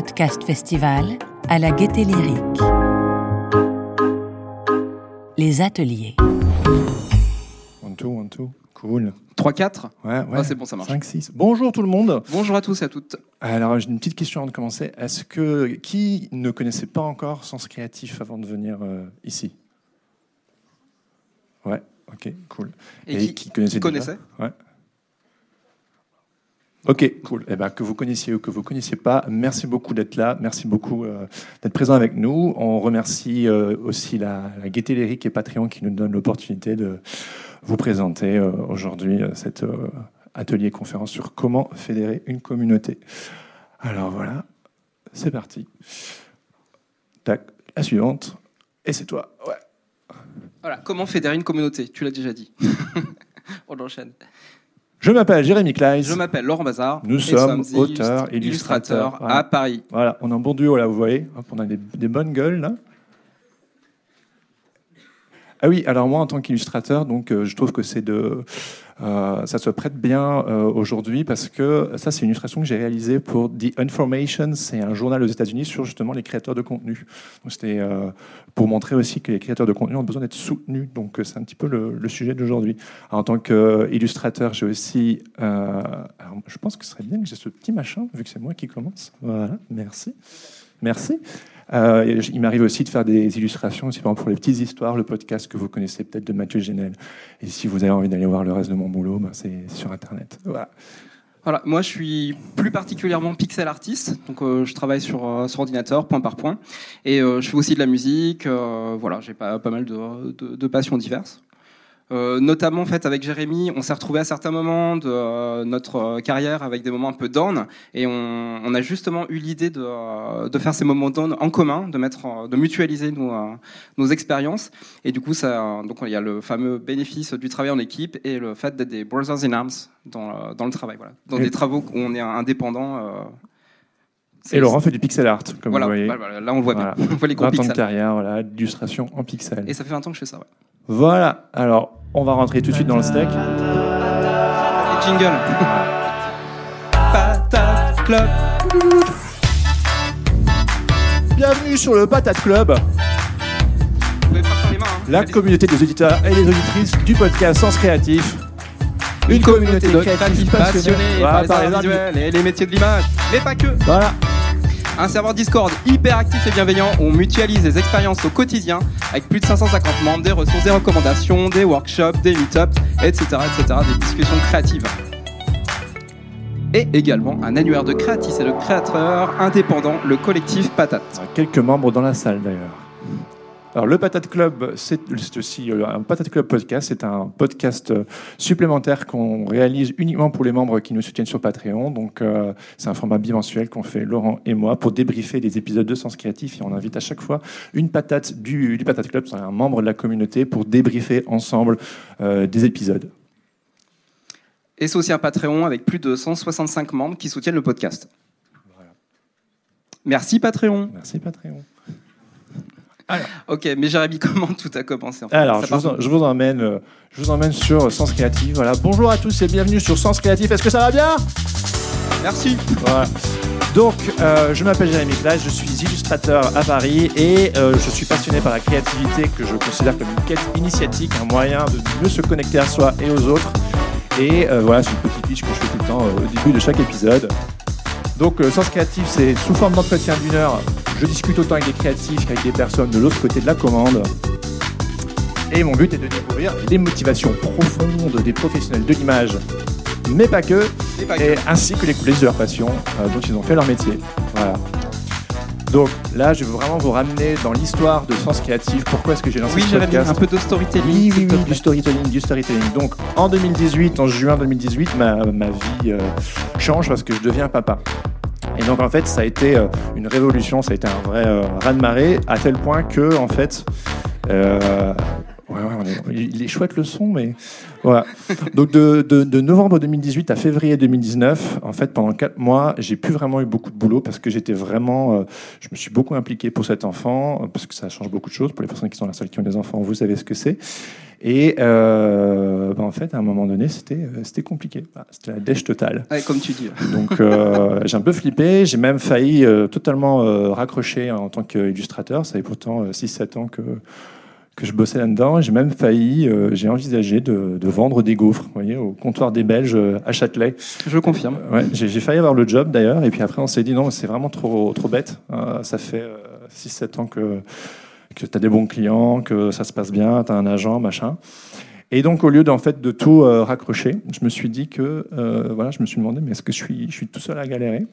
podcast festival à la Gaieté Lyrique. Les ateliers. One, two, one, two. Cool. 3-4 Ouais, ouais. Ah, c'est bon, ça marche. 5, 6. Bonjour tout le monde. Bonjour à tous et à toutes. Alors, j'ai une petite question avant de commencer. Est-ce que qui ne connaissait pas encore Sens Créatif avant de venir euh, ici? Ouais, ok, cool. Et, qui, connaissait qui connaissait? Ouais. Ok, cool. Eh ben, que vous connaissiez ou que vous connaissiez pas, merci beaucoup d'être là. Merci beaucoup euh, d'être présent avec nous. On remercie euh, aussi la, la Gaieté Lyrique et Patreon qui nous donnent l'opportunité de vous présenter euh, aujourd'hui cet atelier conférence sur comment fédérer une communauté. Alors voilà, c'est parti. Tac, la suivante. Et c'est toi. Ouais. Voilà, comment fédérer une communauté Tu l'as déjà dit. On enchaîne. Je m'appelle Jérémy Kleiss. Je m'appelle Laurent Bazar. Nous sommes auteurs, illustrateurs, illustrateurs voilà. à Paris. Voilà, on a un bon duo là, vous voyez. Hop, on a des, des bonnes gueules là. Ah oui, alors moi en tant qu'illustrateur, donc euh, je trouve que c'est de, euh, ça se prête bien euh, aujourd'hui parce que ça c'est une illustration que j'ai réalisée pour The Information, c'est un journal aux États-Unis sur justement les créateurs de contenu. C'était euh, pour montrer aussi que les créateurs de contenu ont besoin d'être soutenus. Donc c'est un petit peu le, sujet d'aujourd'hui. En tant qu'illustrateur, j'ai aussi, je pense que ce serait bien que j'ai ce petit machin vu que c'est moi qui commence. Voilà, merci, merci. Euh, il m'arrive aussi de faire des illustrations, aussi, par exemple, pour les petites histoires, le podcast que vous connaissez peut-être de Mathieu Génel. Et si vous avez envie d'aller voir le reste de mon boulot, ben, c'est sur Internet. Voilà. Moi je suis plus particulièrement pixel artiste, donc euh, je travaille sur, euh, sur ordinateur, point par point, et je fais aussi de la musique. voilà, j'ai pas, mal de passions diverses. Euh, notamment en fait avec Jérémy, on s'est retrouvé à certains moments de euh, notre euh, carrière avec des moments un peu down, et on, on a justement eu l'idée de, de faire ces moments down en commun, de mettre, de mutualiser nos, nos expériences, et du coup ça, donc il y a le fameux bénéfice du travail en équipe et le fait d'être des brothers in arms dans, dans le travail, voilà, dans Et- des travaux où on est indépendant. Et Laurent fait du pixel art, comme voilà, vous voyez. voilà, là on le voit bien, on voit les gros 20 ans de carrière, voilà, d'illustration en pixel. Et ça fait 20 ans que je fais ça. Ouais. Voilà, alors on va rentrer tout de suite dans le steak. Et jingle. Patate Club. Bienvenue sur le Patate Club, Vous pouvez pas faire les mains. hein. la communauté des auditeurs et des auditrices du podcast Sens Créatif. Une communauté de créatifs passionnés les par les arts visuels et les métiers de l'image. Mais pas que. Voilà. Un serveur Discord hyper actif et bienveillant où on mutualise les expériences au quotidien avec plus de 550 membres, des ressources, des recommandations, des workshops, des meet-ups, etc., etc., des discussions créatives. Et également un annuaire de créatifs et de créateurs indépendants, le collectif Patate. Quelques membres dans la salle d'ailleurs. Alors le Patate Club, c'est aussi euh, un Patate Club podcast. C'est un podcast euh, supplémentaire qu'on réalise uniquement pour les membres qui nous soutiennent sur Patreon. Donc euh, c'est un format bimensuel qu'on fait Laurent et moi pour débriefer des épisodes de Sens Créatif. Et on invite à chaque fois une patate du, du Patate Club, c'est un membre de la communauté, pour débriefer ensemble euh, des épisodes. Et c'est aussi un Patreon avec plus de 165 membres qui soutiennent le podcast. Merci Patreon. Merci Patreon. Ok, mais Jérémy, comment tout a commencé en fait Alors, je vous, en- je vous emmène, euh, je vous emmène sur Sens Créatif. Voilà. Bonjour à tous et bienvenue sur Sens Créatif. Est-ce que ça va bien? Merci. Voilà. Donc, euh, je m'appelle Jérémy Clash, je suis illustrateur à Paris et euh, je suis passionné par la créativité que je considère comme une quête initiatique, un moyen de mieux se connecter à soi et aux autres. Et euh, voilà, c'est une petite pitch que je fais tout le temps au début de chaque épisode. Donc, euh, Sens Créatif, c'est sous forme d'entretien d'une heure. Je discute autant avec des créatifs qu'avec des personnes de l'autre côté de la commande. Et mon but est de découvrir les motivations profondes des professionnels de l'image, mais pas que, Et pas que. et ainsi que les coulisses de leur passion euh, dont ils ont fait leur métier. Voilà. Donc là, je veux vraiment vous ramener dans l'histoire de Sens Créatif. Pourquoi est-ce que j'ai lancé Oui, ce podcast un peu de storytelling. oui, oui, oui, du storytelling, du storytelling. Donc, en 2018, en juin 2018, ma, ma vie euh, change parce que je deviens papa. Et donc, en fait, ça a été euh, une révolution, ça a été un vrai euh, raz-de-marée, à tel point que, en fait, euh, ouais, ouais, on est- il est chouette le son, mais voilà. Donc, de, de- novembre 2018 à février 2019, en fait, pendant quatre mois, j'ai plus vraiment eu beaucoup de boulot parce que j'étais vraiment, euh, je me suis beaucoup impliqué pour cet enfant, parce que ça change beaucoup de choses pour les personnes qui sont dans la salle qui ont des enfants, vous savez ce que c'est. Et euh, bah, en fait, à un moment donné, c'était c'était compliqué. C'était la dèche totale. Ouais, comme tu dis. Donc euh, j'ai un peu flippé. J'ai même failli euh, totalement euh, raccrocher en tant qu'illustrateur. Ça fait pourtant 6-7 ans que, que je bossais là-dedans. J'ai même failli, euh, j'ai envisagé de, de vendre des gaufres vous voyez, au comptoir des Belges euh, à Châtelet. Je confirme. Ouais, j'ai j'ai failli avoir le job d'ailleurs, et puis après on s'est dit non, c'est vraiment trop, trop bête. Euh, ça fait 6-7 ans que, que tu as des bons clients, que ça se passe bien, tu as un agent, machin. Et donc au lieu d'en fait de tout euh, raccrocher, je me suis dit que euh, voilà, je me suis demandé mais est-ce que je suis, tout seul à galérer?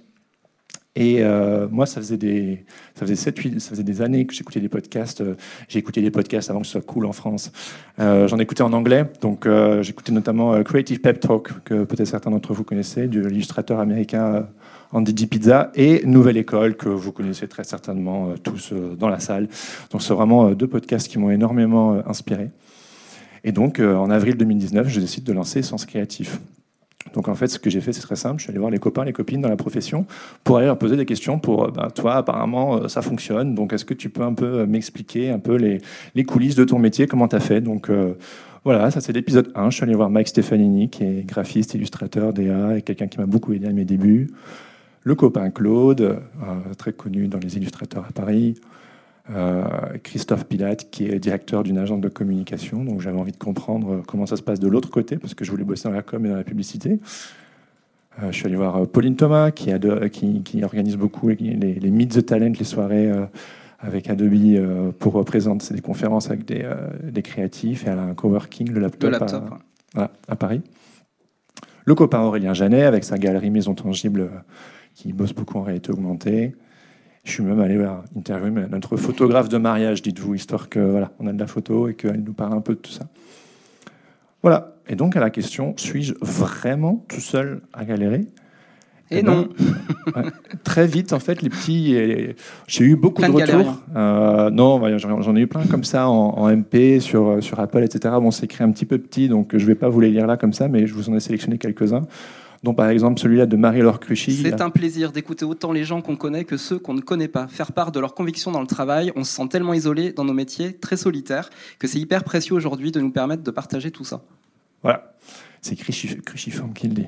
Et euh, moi, ça faisait des, ça faisait 7, 8, ça faisait des années que j'écoutais des podcasts. J'ai écouté des podcasts avant que ce soit cool en France. J'en écoutais en anglais. Donc, j'écoutais notamment Creative Pep Talk, que peut-être certains d'entre vous connaissez, de l'illustrateur américain Andy. Pizza, et Nouvelle École, que vous connaissez très certainement euh, tous euh, dans la salle. Donc, c'est vraiment euh, deux podcasts qui m'ont énormément inspiré. Et donc, en avril 2019, je décide de lancer Sens Créatif. Donc en fait, ce que j'ai fait, c'est très simple. Je suis allé voir les copains, les copines dans la profession pour aller leur poser des questions. Pour ben, toi, apparemment, ça fonctionne. Donc est-ce que tu peux un peu m'expliquer un peu les, coulisses de ton métier, comment tu as fait? Donc voilà, ça c'est l'épisode 1. Je suis allé voir Mike Stefanini, qui est graphiste, illustrateur, DA, et quelqu'un qui m'a beaucoup aidé à mes débuts. Le copain Claude, euh, très connu dans les illustrateurs à Paris. Euh, Christophe Pilate, qui est directeur d'une agence de communication. Donc j'avais envie de comprendre comment ça se passe de l'autre côté, parce que je voulais bosser dans la com et dans la publicité. Euh, je suis allé voir Pauline Thomas, qui, ado- qui- qui organise beaucoup les, les, les Meet the Talent, les soirées avec Adobe pour représenter c'est des conférences avec des, des créatifs. Et elle a un coworking, le Le laptop, à- laptop. à Paris. Le copain Aurélien Janet, avec sa galerie Maison Tangible, qui bosse beaucoup en réalité augmentée. Je suis même allé voir, interviewer notre photographe de mariage, dites-vous, histoire que voilà, on a de la photo et qu'elle nous parle un peu de tout ça. Voilà. Et donc à la question, suis-je vraiment tout seul à galérer? Et Eh ben, non. Très vite, en fait, les petits. et J'ai eu beaucoup Plein de de retours. galériens. Euh, non, bah, j'en j'en ai eu plein comme ça en, en MP, sur, sur Apple, etc. Bon, c'est écrit un petit peu petit, donc je ne vais pas vous les lire là comme ça, mais je vous en ai sélectionné quelques-uns. Dont par exemple celui-là de Marie-Laure Cruchy. C'est un plaisir d'écouter autant les gens qu'on connaît que ceux qu'on ne connaît pas. Faire part de leurs convictions dans le travail, on se sent tellement isolé dans nos métiers, très solitaires, que c'est hyper précieux aujourd'hui de nous permettre de partager tout ça. Voilà, c'est Cruciforme qui le dit.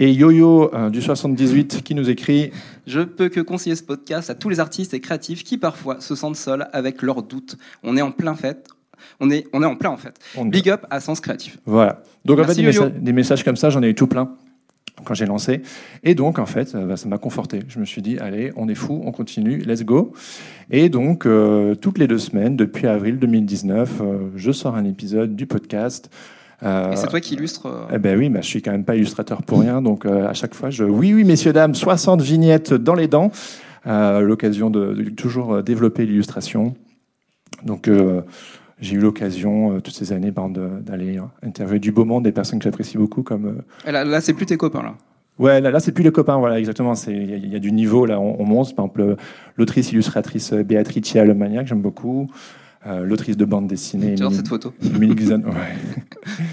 Et Yo-Yo euh, du 78 qui nous écrit Je peux que conseiller ce podcast à tous les artistes et créatifs qui parfois se sentent seuls avec leurs doutes. On est en plein fait. On est, on est en plein en fait. on- Big up à Sens Créatif. Voilà. Donc en fait, des, Yo-Yo. messa- des messages comme ça, j'en ai eu tout plein quand j'ai lancé. Et donc, en fait, euh, bah, ça m'a conforté. Je me suis dit, allez, on est fou, on continue, let's go. Et donc, euh, toutes les deux semaines, depuis avril 2019, euh, je sors un épisode du podcast. Euh, Et c'est toi qui illustres. euh, eh ben oui, bah, je suis quand même pas illustrateur pour rien, donc à chaque fois, je oui, oui, messieurs dames, 60 vignettes dans les dents, l'occasion de, de toujours développer l'illustration. Donc j'ai eu l'occasion euh, toutes ces années ben, d'aller euh, interviewer du beau monde, des personnes que j'apprécie beaucoup, comme euh, Là, là, c'est plus tes copains là. ouais, là, là c'est plus les copains, voilà, exactement. C'est il y, a- il y a du niveau là, on, on monte. Par exemple, l'autrice illustratrice Béatrice Alemania, que j'aime beaucoup, euh, l'autrice de bande dessinée. J'adore cette photo. Guzan, ouais.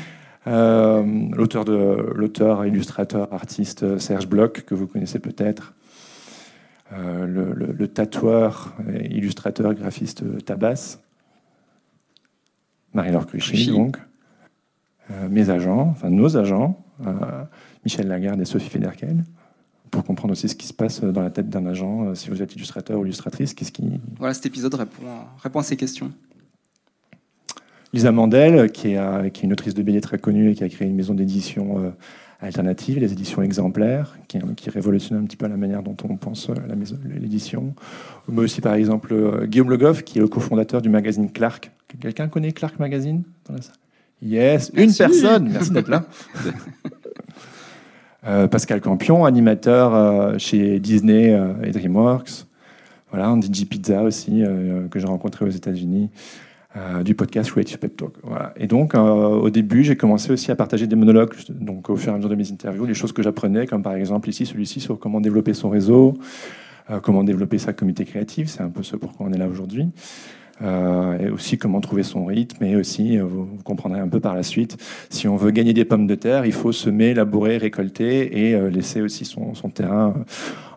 Euh, l'auteur de l'auteur, illustrateur, artiste Serge Bloch que vous connaissez peut-être, Euh, le, le- le tatoueur, illustrateur, graphiste Tabas, Marie-Laure Cruchy, Cruchy. donc, Euh, mes agents, enfin nos agents, euh, Michel Lagarde et Sophie Federkel, pour comprendre aussi ce qui se passe dans la tête d'un agent, euh, si vous êtes illustrateur ou illustratrice, qu'est-ce qui, Voilà, cet épisode répond à, répond à ces questions. Lisa Mandel, qui est, qui est une autrice de BD très connue et qui a créé une maison d'édition alternative, les éditions exemplaires, qui, qui révolutionne un petit peu la manière dont on pense l'édition. Mais aussi, par exemple, Guillaume Le Goff, qui est le cofondateur du magazine Clark. Quelqu'un connaît Clark Magazine dans la salle? Yes, une Merci. personne Merci d'être là. Euh, Pascal Campion, animateur euh, chez Disney euh, et DreamWorks. Voilà, G. Pizza aussi, que j'ai rencontré aux États-Unis du podcast Creative Pep Talk. Voilà. Et donc, au début, j'ai commencé aussi à partager des monologues, donc au fur et à mesure de mes interviews, les choses que j'apprenais, comme par exemple ici, celui-ci, sur comment développer son réseau, comment développer sa communauté créative, c'est un peu ce pourquoi on est là aujourd'hui. Euh, et aussi comment trouver son rythme, et aussi, euh, vous, comprendrez un peu par la suite, si on veut gagner des pommes de terre, il faut semer, labourer, récolter, et euh, laisser aussi son, son terrain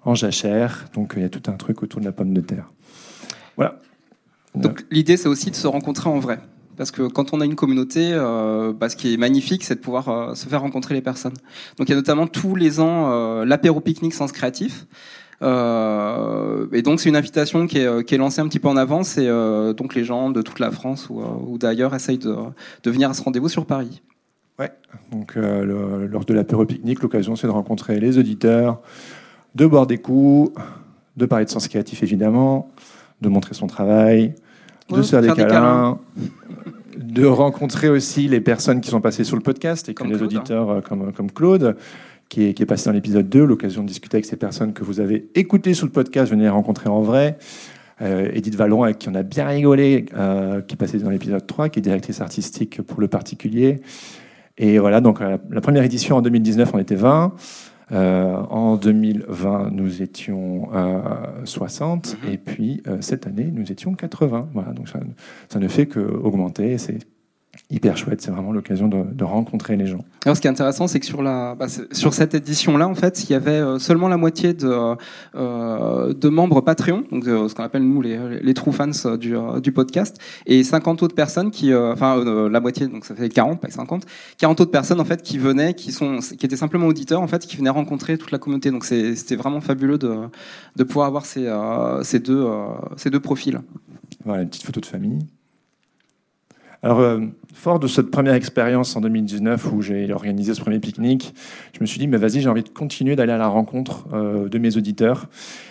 en jachère. Donc il y a tout un truc autour de la pomme de terre. Voilà. Donc l'idée, c'est aussi de se rencontrer en vrai. parce que quand on a une communauté, bah, ce qui est magnifique, c'est de pouvoir se faire rencontrer les personnes. Donc il y a notamment tous les ans euh, l'apéro pique-nique Sens Créatif. Euh, et donc c'est une invitation qui est, qui est, lancée un petit peu en avance et euh, donc les gens de toute la France ou, ou d'ailleurs essayent de, de, venir à ce rendez-vous sur Paris. Ouais, donc le, lors de l'apéro pique-nique, l'occasion c'est de rencontrer les auditeurs, de boire des coups, de parler de sens créatif évidemment, de montrer son travail, de se faire, des, câlins, des câlins, de rencontrer aussi les personnes qui sont passées sur le podcast et comme les auditeurs hein. comme, comme Claude, qui est, qui est passé dans l'épisode 2, l'occasion de discuter avec ces personnes que vous avez écoutées sur le podcast, venez les rencontrer en vrai. Euh, Edith Vallon, avec qui on a bien rigolé, euh, qui est passée dans l'épisode 3, qui est directrice artistique pour le particulier. Et voilà, donc la, la première édition en 2019, on était 20. Euh, en 2020, nous étions euh, 60, mmh. et puis euh, cette année, nous étions 80. Voilà, donc ça, ça ne fait qu'augmenter. C'est hyper chouette. C'est vraiment l'occasion de, de, rencontrer les gens. Alors, ce qui est intéressant, c'est que sur, la, bah, sur cette édition-là, en fait, il y avait seulement la moitié de, euh, de membres Patreon, donc euh, ce qu'on appelle nous les, les true fans du, du, podcast, et 50 autres personnes qui, euh, enfin la moitié, donc ça fait 40, pas 50, 40 autres personnes en fait qui venaient, qui sont, qui étaient simplement auditeurs en fait, qui venaient rencontrer toute la communauté. Donc c'était vraiment fabuleux de, de pouvoir avoir ces, ces deux, ces deux profils. Voilà, une petite photo de famille. Alors, euh, fort de cette première expérience en 2019 où j'ai organisé ce premier pique-nique, je me suis dit, mais vas-y, j'ai envie de continuer d'aller à la rencontre euh, de mes auditeurs.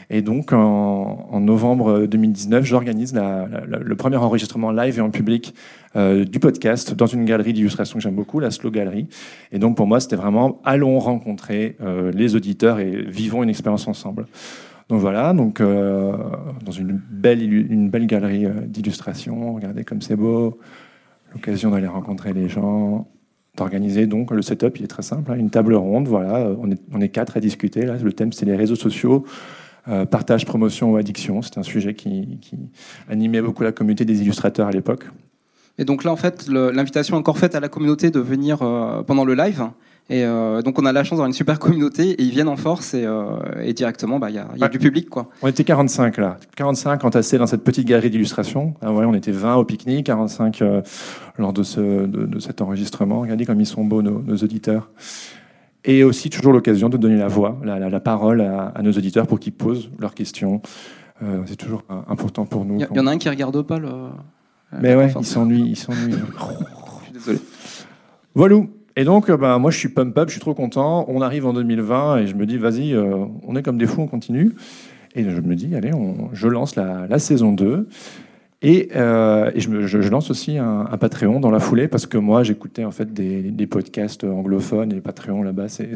Et donc, en, en novembre 2019, j'organise le premier enregistrement live et en public euh, du podcast dans une galerie d'illustration que j'aime beaucoup, la Slow Gallery. Et donc, pour moi, c'était vraiment, allons rencontrer euh, les auditeurs et vivons une expérience ensemble. Donc voilà, donc euh, dans une belle, une belle galerie d'illustration, regardez comme c'est beau, l'occasion d'aller rencontrer les gens, d'organiser. Donc le setup, il est très simple, hein, une table ronde, voilà, on est, quatre à discuter, là, le thème c'est les réseaux sociaux, euh, partage, promotion ou addiction, c'est un sujet qui, animait beaucoup la communauté des illustrateurs à l'époque. Et donc là, en fait, l'invitation est encore faite à la communauté de venir euh, pendant le live, et euh, donc on a la chance d'avoir une super communauté et ils viennent en force et, euh, et directement bah, il y a, y a ouais. du public quoi. On était 45 là, 45 entassés dans cette petite galerie d'illustration. Ah ouais, on était 20 au pique-nique, 45 euh, lors de, ce, de, de, cet enregistrement. Regardez comme ils sont beaux nos, nos auditeurs. Et aussi toujours l'occasion de donner la voix, la, la, la parole à, à, nos auditeurs pour qu'ils posent leurs questions. C'est toujours important pour nous. Il y, y, en a un qui regarde pas le. Mais ouais, il s'ennuie, il s'ennuie. Je suis désolé. Voilà. Et donc, ben, moi, je suis pump up, je suis trop content. On arrive en 2020 et je me dis, vas-y, euh, on est comme des fous, on continue. Et je me dis, allez, on, je lance la, la, saison 2. Et, euh, et je, me, je, je, lance aussi un, un, Patreon dans la foulée parce que moi, j'écoutais en fait des, des, podcasts anglophones et Patreon là-bas, c'est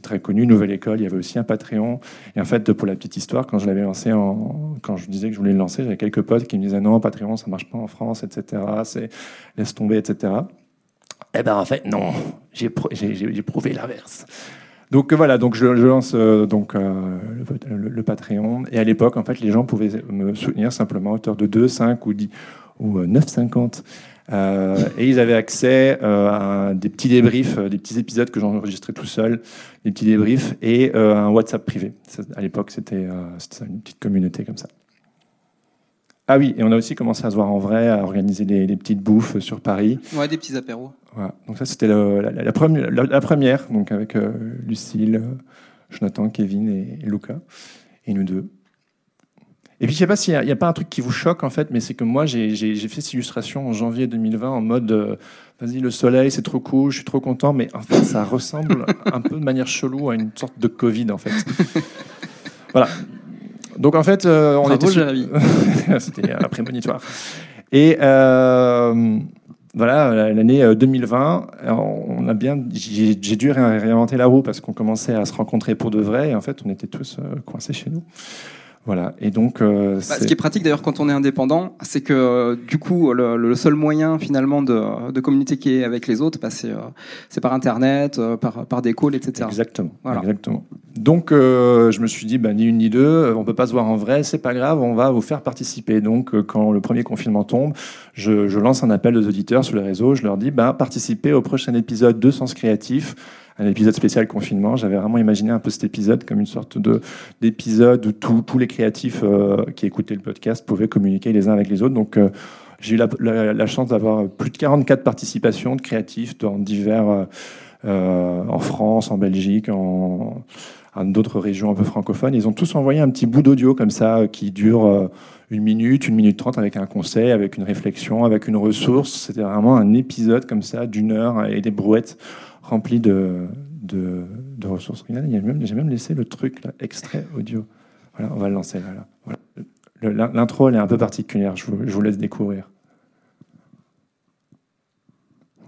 très connu. Nouvelle École, il y avait aussi un Patreon. Et en fait, pour la petite histoire, quand je l'avais lancé, quand je disais que je voulais le lancer, j'avais quelques potes qui me disaient non, Patreon, ça marche pas en France, etc. C'est laisse tomber, etc. Eh ben en fait non, j'ai prouvé l'inverse. Donc voilà, donc je, lance euh, donc euh, le, Patreon et à l'époque en fait les gens pouvaient me soutenir simplement à hauteur de 2, 5 ou 10 ou 9,50 euh, et ils avaient accès euh, à des petits débriefs, des petits épisodes que j'enregistrais tout seul, des petits débriefs et euh, un WhatsApp privé. À l'époque c'était une petite communauté comme ça. Ah oui, et on a aussi commencé à se voir en vrai, à organiser des, des petites bouffes sur Paris. Ouais, des petits apéros. Voilà. Donc ça, c'était la, la, la, première, la, première, donc avec euh, Lucille, Jonathan, Kevin et, et Luca, et nous deux. Et puis, je sais pas s'il n'y a, a, pas un truc qui vous choque, en fait, mais c'est que moi, j'ai fait cette illustration en janvier 2020 en mode euh, vas-y, le soleil, c'est trop cool, je suis trop content, mais en fait, ça ressemble un peu de manière chelou à une sorte de Covid, en fait. voilà. Donc en fait, euh, on Bravo, était. C'était un prémonitoire. Et euh, voilà, l'année 2020, euh, on a bien, j'ai dû réinventer la roue parce qu'on commençait à se rencontrer pour de vrai. Et en fait, on était tous euh, coincés chez nous. Voilà. Et donc, euh, bah, ce qui est pratique d'ailleurs quand on est indépendant, c'est que euh, du coup, le, le, seul moyen finalement de, de communiquer avec les autres, bah, c'est euh, par Internet, euh, par, par des calls, etc. Exactement. Voilà. Exactement. Donc, euh, je me suis dit, bah, ni une ni deux, on peut pas se voir en vrai, c'est pas grave, on va vous faire participer. Donc, quand le premier confinement tombe, je, je, lance un appel aux auditeurs sur les réseaux, je leur dis, bah, participez au prochain épisode de Sens Créatif un épisode spécial confinement. J'avais vraiment imaginé un peu cet épisode comme une sorte de d'épisode où tous les créatifs euh, qui écoutaient le podcast pouvaient communiquer les uns avec les autres. Donc euh, J'ai eu la, chance d'avoir plus de 44 participations de créatifs dans divers, en France, en Belgique, en, d'autres régions un peu francophones. Ils ont tous envoyé un petit bout d'audio comme ça qui dure une minute, une minute trente avec un conseil, avec une réflexion, avec une ressource. C'était vraiment un épisode comme ça d'une heure et des brouettes remplies de, de, ressources. J'ai même, même, laissé le truc, là, extrait audio. Voilà, on va le lancer là. Voilà. L'intro, elle est un peu particulière, je vous, je vous laisse découvrir.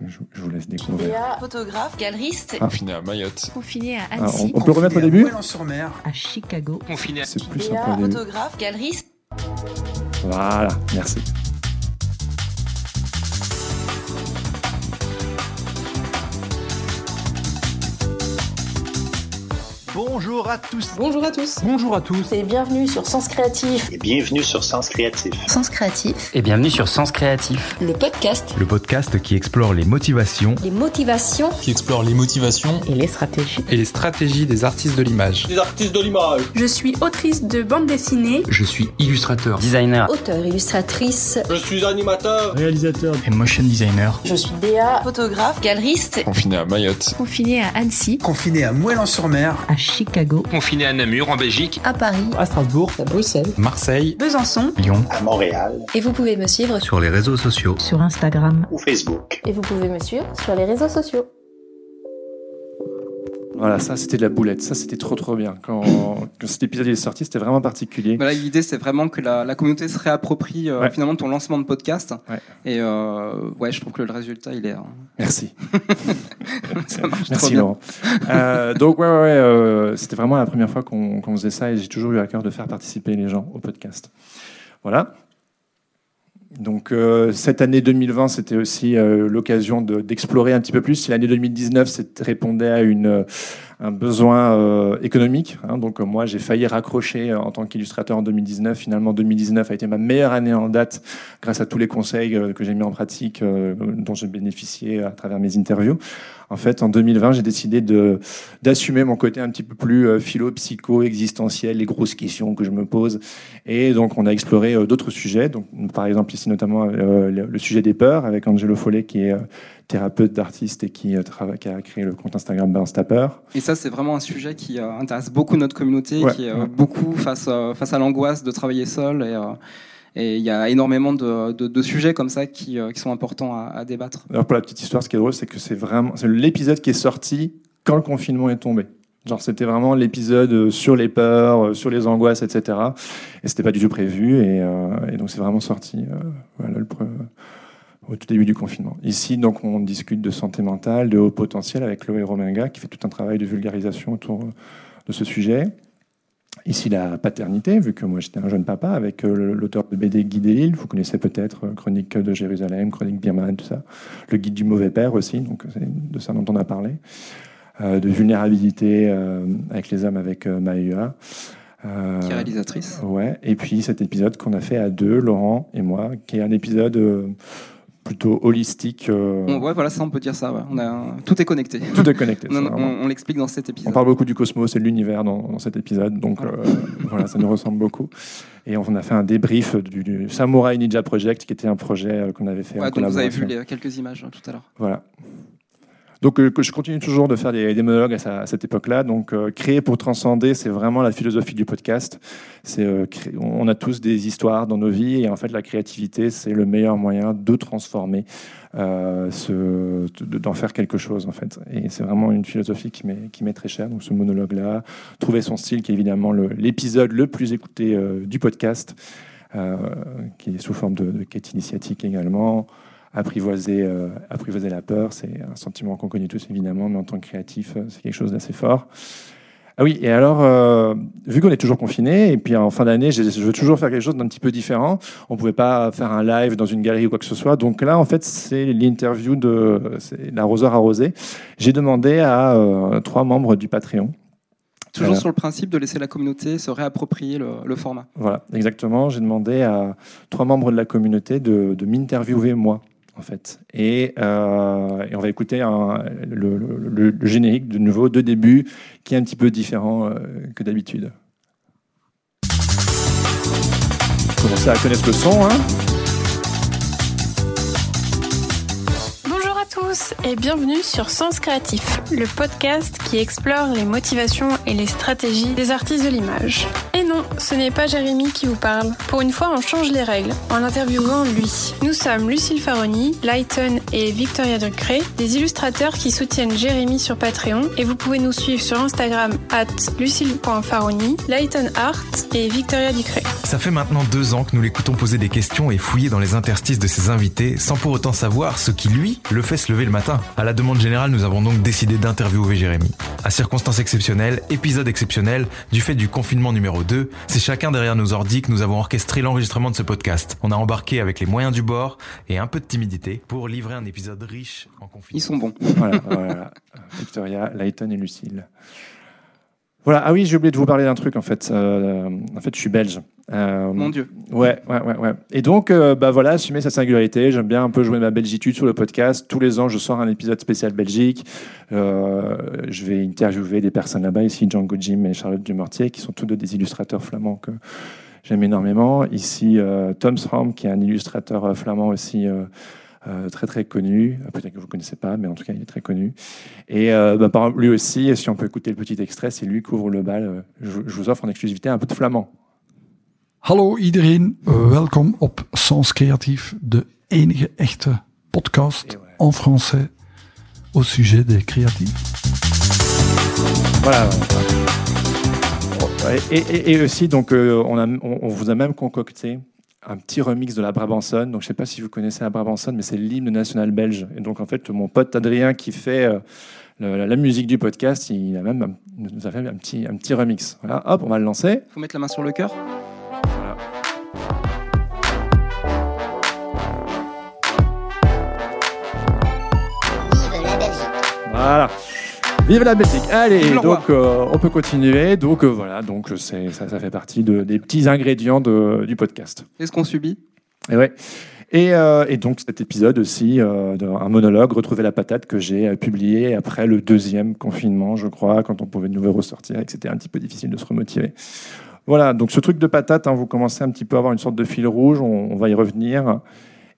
Je, vous laisse découvrir. photographe, galeriste. Ah. Confiné à Mayotte. Confiné à ah, Annecy. on, peut le remettre au début À Chicago. Confiné à... C'est plus photographe, galeriste. Voilà, merci. Bonjour à tous. Bonjour à tous. Bonjour à tous. Et bienvenue sur Sens Créatif. Et bienvenue sur Sens Créatif. Sens Créatif. Et bienvenue sur Sens Créatif. Le podcast. Le podcast qui explore les motivations. Les motivations. Qui explore les motivations. Et les stratégies. Et les stratégies des artistes de l'image. Des artistes de l'image. Je suis autrice de bande dessinée. Je suis illustrateur. Designer. Auteur, illustratrice. Je suis animateur. Réalisateur. Et motion designer. Je suis Déa. Photographe, galeriste. Confiné à Mayotte. Confiné à Annecy. Confiné à Moëlan-sur-Mer. À Chicago. Confiné à Namur en Belgique. À Paris. À Strasbourg. À Bruxelles. Marseille. Besançon. Lyon. À Montréal. Et vous pouvez me suivre sur les réseaux sociaux. Sur Instagram. Ou Facebook. Et vous pouvez me suivre sur les réseaux sociaux. Voilà, ça c'était de la boulette, ça c'était trop trop bien. Quand, cet épisode est sorti, c'était vraiment particulier. Bah L'idée c'est vraiment que la, communauté se réapproprie euh, finalement ton lancement de podcast. Ouais. Et euh, ouais, je trouve que le résultat il est. Euh, Merci. ça marche Merci trop bien. Laurent. Euh, donc ouais, ouais, ouais c'était vraiment la première fois qu'on faisait ça et j'ai toujours eu à cœur de faire participer les gens au podcast. Voilà. Donc euh, cette année 2020, c'était aussi euh, l'occasion d'explorer un petit peu plus. Si l'année 2019 répondait à une, euh, un besoin euh, économique, hein, donc moi j'ai failli raccrocher en tant qu'illustrateur en 2019. Finalement, 2019 a été ma meilleure année en date grâce à tous les conseils que j'ai mis en pratique, dont j'ai bénéficié à travers mes interviews. En fait, en 2020, j'ai décidé de d'assumer mon côté un petit peu plus philo, psycho, existentiel, les grosses questions que je me pose. Et donc, on a exploré d'autres sujets. Donc, par exemple, ici notamment euh, le, sujet des peurs avec Angelo Follet qui est euh, thérapeute d'artistes et qui, euh, travaille, qui a créé le compte Instagram Balance ta peur. Et ça, c'est vraiment un sujet qui intéresse beaucoup notre communauté, Ouais, qui est ouais. beaucoup face, face à l'angoisse de travailler seul. Et et il y a énormément de, de, de sujets comme ça qui, qui sont importants à, à, débattre. Alors pour la petite histoire, ce qui est drôle, c'est que c'est vraiment c'est l'épisode qui est sorti quand le confinement est tombé. Genre c'était vraiment l'épisode sur les peurs, sur les angoisses, etc. Et c'était pas du tout prévu. Et, euh, et donc c'est vraiment sorti euh, voilà, le, au tout début du confinement. Ici, donc, on discute de santé mentale, de haut potentiel avec Chloé Rominga, qui fait tout un travail de vulgarisation autour de ce sujet. Ici, la paternité, vu que moi j'étais un jeune papa, avec euh, l'auteur de BD Guy Delisle, vous connaissez peut-être euh, Chronique de Jérusalem, Chronique Birman, tout ça. Le Guide du mauvais père aussi, donc c'est de ça dont on a parlé. Euh, de vulnérabilité euh, avec les hommes avec euh, Maïa. Euh, qui est réalisatrice. Ouais. Et puis cet épisode qu'on a fait à deux, Laurent et moi, qui est un épisode euh, plutôt holistique. Euh... On, ouais, voilà, ça on peut dire ça. Ouais. On a, tout est connecté. Tout est connecté. non, on, on l'explique dans cet épisode. On parle beaucoup du cosmos et de l'univers dans, dans, cet épisode, donc voilà. voilà, ça nous ressemble beaucoup. Et on a fait un débrief du, du Samurai Ninja Project, qui était un projet qu'on avait fait. Ouais, en donc vous avez vu les, quelques images hein, tout à l'heure. Voilà. Donc, euh, je continue toujours de faire des, monologues à, cette époque-là. Donc, euh, créer pour transcender, c'est vraiment la philosophie du podcast. Euh, on a tous des histoires dans nos vies, et en fait, la créativité, c'est le meilleur moyen de transformer, d'en faire quelque chose, en fait. Et c'est vraiment une philosophie qui m'est, très chère. Donc, ce monologue-là, trouver son style, qui est évidemment l'épisode le plus écouté du podcast, qui est sous forme de quête initiatique également apprivoiser, euh, apprivoiser la peur, c'est un sentiment qu'on connaît tous évidemment, mais en tant que créatif, c'est quelque chose d'assez fort. Ah oui, et alors, euh, vu qu'on est toujours confiné, et puis en fin d'année, je, je veux toujours faire quelque chose d'un petit peu différent. On pouvait pas faire un live dans une galerie ou quoi que ce soit. Donc là, en fait, c'est l'interview de l'arroseur arrosé. J'ai demandé à euh, trois membres du Patreon. Toujours sur le principe de laisser la communauté se réapproprier le, le format. Voilà, exactement. J'ai demandé à trois membres de la communauté de, de m'interviewer moi en fait. Et, euh, et, on va écouter le, générique de nouveau de début qui est un petit peu différent euh, que d'habitude. Commencez à connaître le son. Hein et bienvenue sur Sens Créatif, le podcast qui explore les motivations et les stratégies des artistes de l'image. Et non, ce n'est pas Jérémy qui vous parle. Pour une fois, on change les règles en interviewant lui. Nous sommes Lucille Faroni, Lighton et Victoria Ducré, des illustrateurs qui soutiennent Jérémy sur Patreon et vous pouvez nous suivre sur Instagram at lucille.faroni, Lighton et Victoria Ducré. Ça fait maintenant deux ans que nous l'écoutons poser des questions et fouiller dans les interstices de ses invités sans pour autant savoir ce qui, lui, le fait se lever le matin. À la demande générale, nous avons donc décidé d'interviewer Jérémy. À circonstances exceptionnelles, épisode exceptionnel, du fait du confinement numéro 2, c'est chacun derrière nos ordi que nous avons orchestré l'enregistrement de ce podcast. On a embarqué avec les moyens du bord et un peu de timidité pour livrer un épisode riche en confinement. Ils sont bons. Voilà, voilà. Victoria, Layton et Lucille. Voilà. Ah oui, j'ai oublié de vous parler d'un truc en fait. Euh, en fait, je suis belge. Euh, Mon Dieu. Ouais, ouais, ouais, ouais. Et donc, euh, bah voilà, assumer sa singularité. J'aime bien un peu jouer ma belgitude sur le podcast. Tous les ans, je sors un épisode spécial Belgique. Je vais interviewer des personnes là-bas ici, Django Jim et Charlotte Dumortier, qui sont tous deux des illustrateurs flamands que j'aime énormément. Ici, Tom Sram, qui est un illustrateur flamand aussi. Euh, très très connu, peut-être que vous ne connaissez pas, mais en tout cas il est très connu. Et euh, bah, par lui aussi, si on peut écouter le petit extrait, c'est lui qui ouvre le bal. Euh, Je, je vous offre en exclusivité un peu de flamand. Hallo iedereen, uh, welkom op Sens Creatief, de enige echte podcast en français au sujet des créatifs. Voilà. Et, et- et aussi, donc, euh, on, a- on- on vous a même concocté un petit remix de la Brabançonne. Donc, je ne sais pas si vous connaissez la Brabançonne, mais c'est l'hymne national belge. Et donc, en fait, mon pote Adrien, qui fait euh, le- la, musique du podcast, il a même nous a fait un petit, un petit remix. Voilà, hop, on va le lancer. Faut mettre la main sur le cœur. Voilà. Voilà. Vive la Belgique. Allez, Vive le roi. donc euh, on peut continuer. Donc euh, voilà, donc c'est ça, ça fait partie de- des petits ingrédients de- du podcast. C'est ce qu'on subit. Et ouais. Et, euh, et donc cet épisode aussi, euh, d'un monologue, Retrouver la patate, que j'ai publié après le deuxième confinement, je crois, quand on pouvait de nouveau ressortir et que c'était un petit peu difficile de se remotiver. Voilà, donc ce truc de patate, hein, vous commencez un petit peu à avoir une sorte de fil rouge, on, on va y revenir.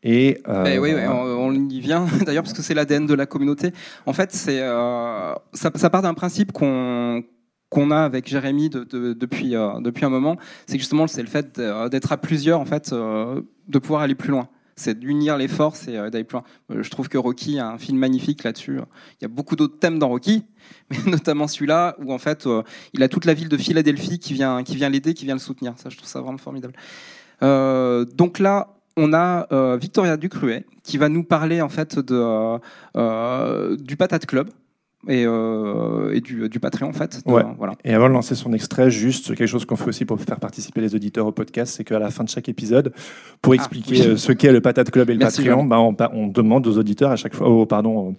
Et, euh, Eh oui, oui, on, on y vient d'ailleurs parce que c'est l'ADN de la communauté. En fait, c'est euh, ça, ça part d'un principe qu'on qu'on a avec Jérémy de- de- depuis euh, depuis un moment, c'est justement c'est le fait d'être à plusieurs en fait, euh, de pouvoir aller plus loin. C'est d'unir les forces et euh, d'aller plus loin. Euh, Je trouve que Rocky a un film magnifique là-dessus. Il y a beaucoup d'autres thèmes dans Rocky, mais notamment celui-là où en fait euh, il a toute la ville de Philadelphie qui vient qui vient l'aider, qui vient le soutenir. Ça, je trouve ça vraiment formidable. Euh, donc là, on a euh, Victoria Ducruet qui va nous parler en fait de, euh, euh, du Patate Club et, euh, et du, du Patreon en fait. De- Ouais. Voilà. Et avant de lancer son extrait, juste quelque chose qu'on fait aussi pour faire participer les auditeurs au podcast, c'est qu'à la fin de chaque épisode, pour expliquer oui. euh, ce qu'est le Patate Club et le Merci, Patreon, bah, on, on demande aux auditeurs à chaque fois, oh, pardon,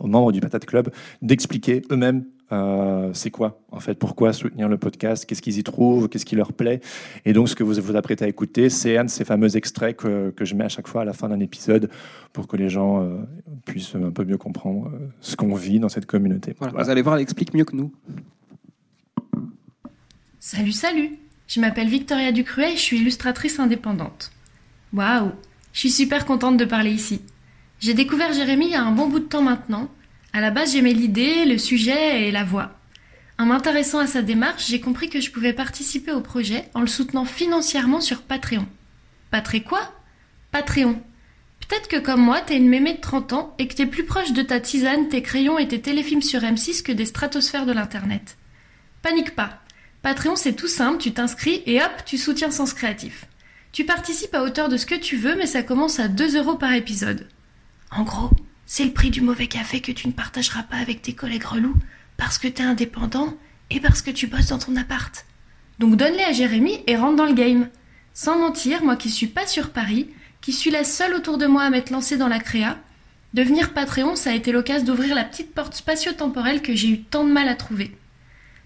aux membres du Patate Club, d'expliquer eux-mêmes euh, c'est quoi, en fait, pourquoi soutenir le podcast, qu'est-ce qu'ils y trouvent, qu'est-ce qui leur plaît? Et donc, ce que vous vous apprêtez à écouter, c'est un de ces fameux extraits que, que je mets à chaque fois à la fin d'un épisode pour que les gens euh, puissent un peu mieux comprendre euh, ce qu'on vit dans cette communauté. Voilà. Voilà. Vous allez voir, elle explique mieux que nous. Salut, salut Je m'appelle Victoria Ducruet et je suis illustratrice indépendante. Waouh Je suis super contente de parler ici. J'ai découvert Jérémy il y a un bon bout de temps maintenant. À la base, j'aimais l'idée, le sujet et la voix. En m'intéressant à sa démarche, j'ai compris que je pouvais participer au projet en le soutenant financièrement sur Patreon. Patré quoi? Patreon. Peut-être que comme moi, t'es une mémé de 30 ans et que t'es plus proche de ta tisane, tes crayons et tes téléfilms sur M6 que des stratosphères de l'Internet. Panique pas. Patreon, c'est tout simple, tu t'inscris et hop, tu soutiens Sens Créatif. Tu participes à hauteur de ce que tu veux, mais ça commence à 2 euros par épisode. En gros, c'est le prix du mauvais café que tu ne partageras pas avec tes collègues relous, parce que t'es indépendant et parce que tu bosses dans ton appart. Donc donne-les à Jérémy et rentre dans le game. Sans mentir, moi qui suis pas sur Paris, qui suis la seule autour de moi à m'être lancée dans la créa, devenir Patreon, ça a été l'occasion d'ouvrir la petite porte spatio-temporelle que j'ai eu tant de mal à trouver.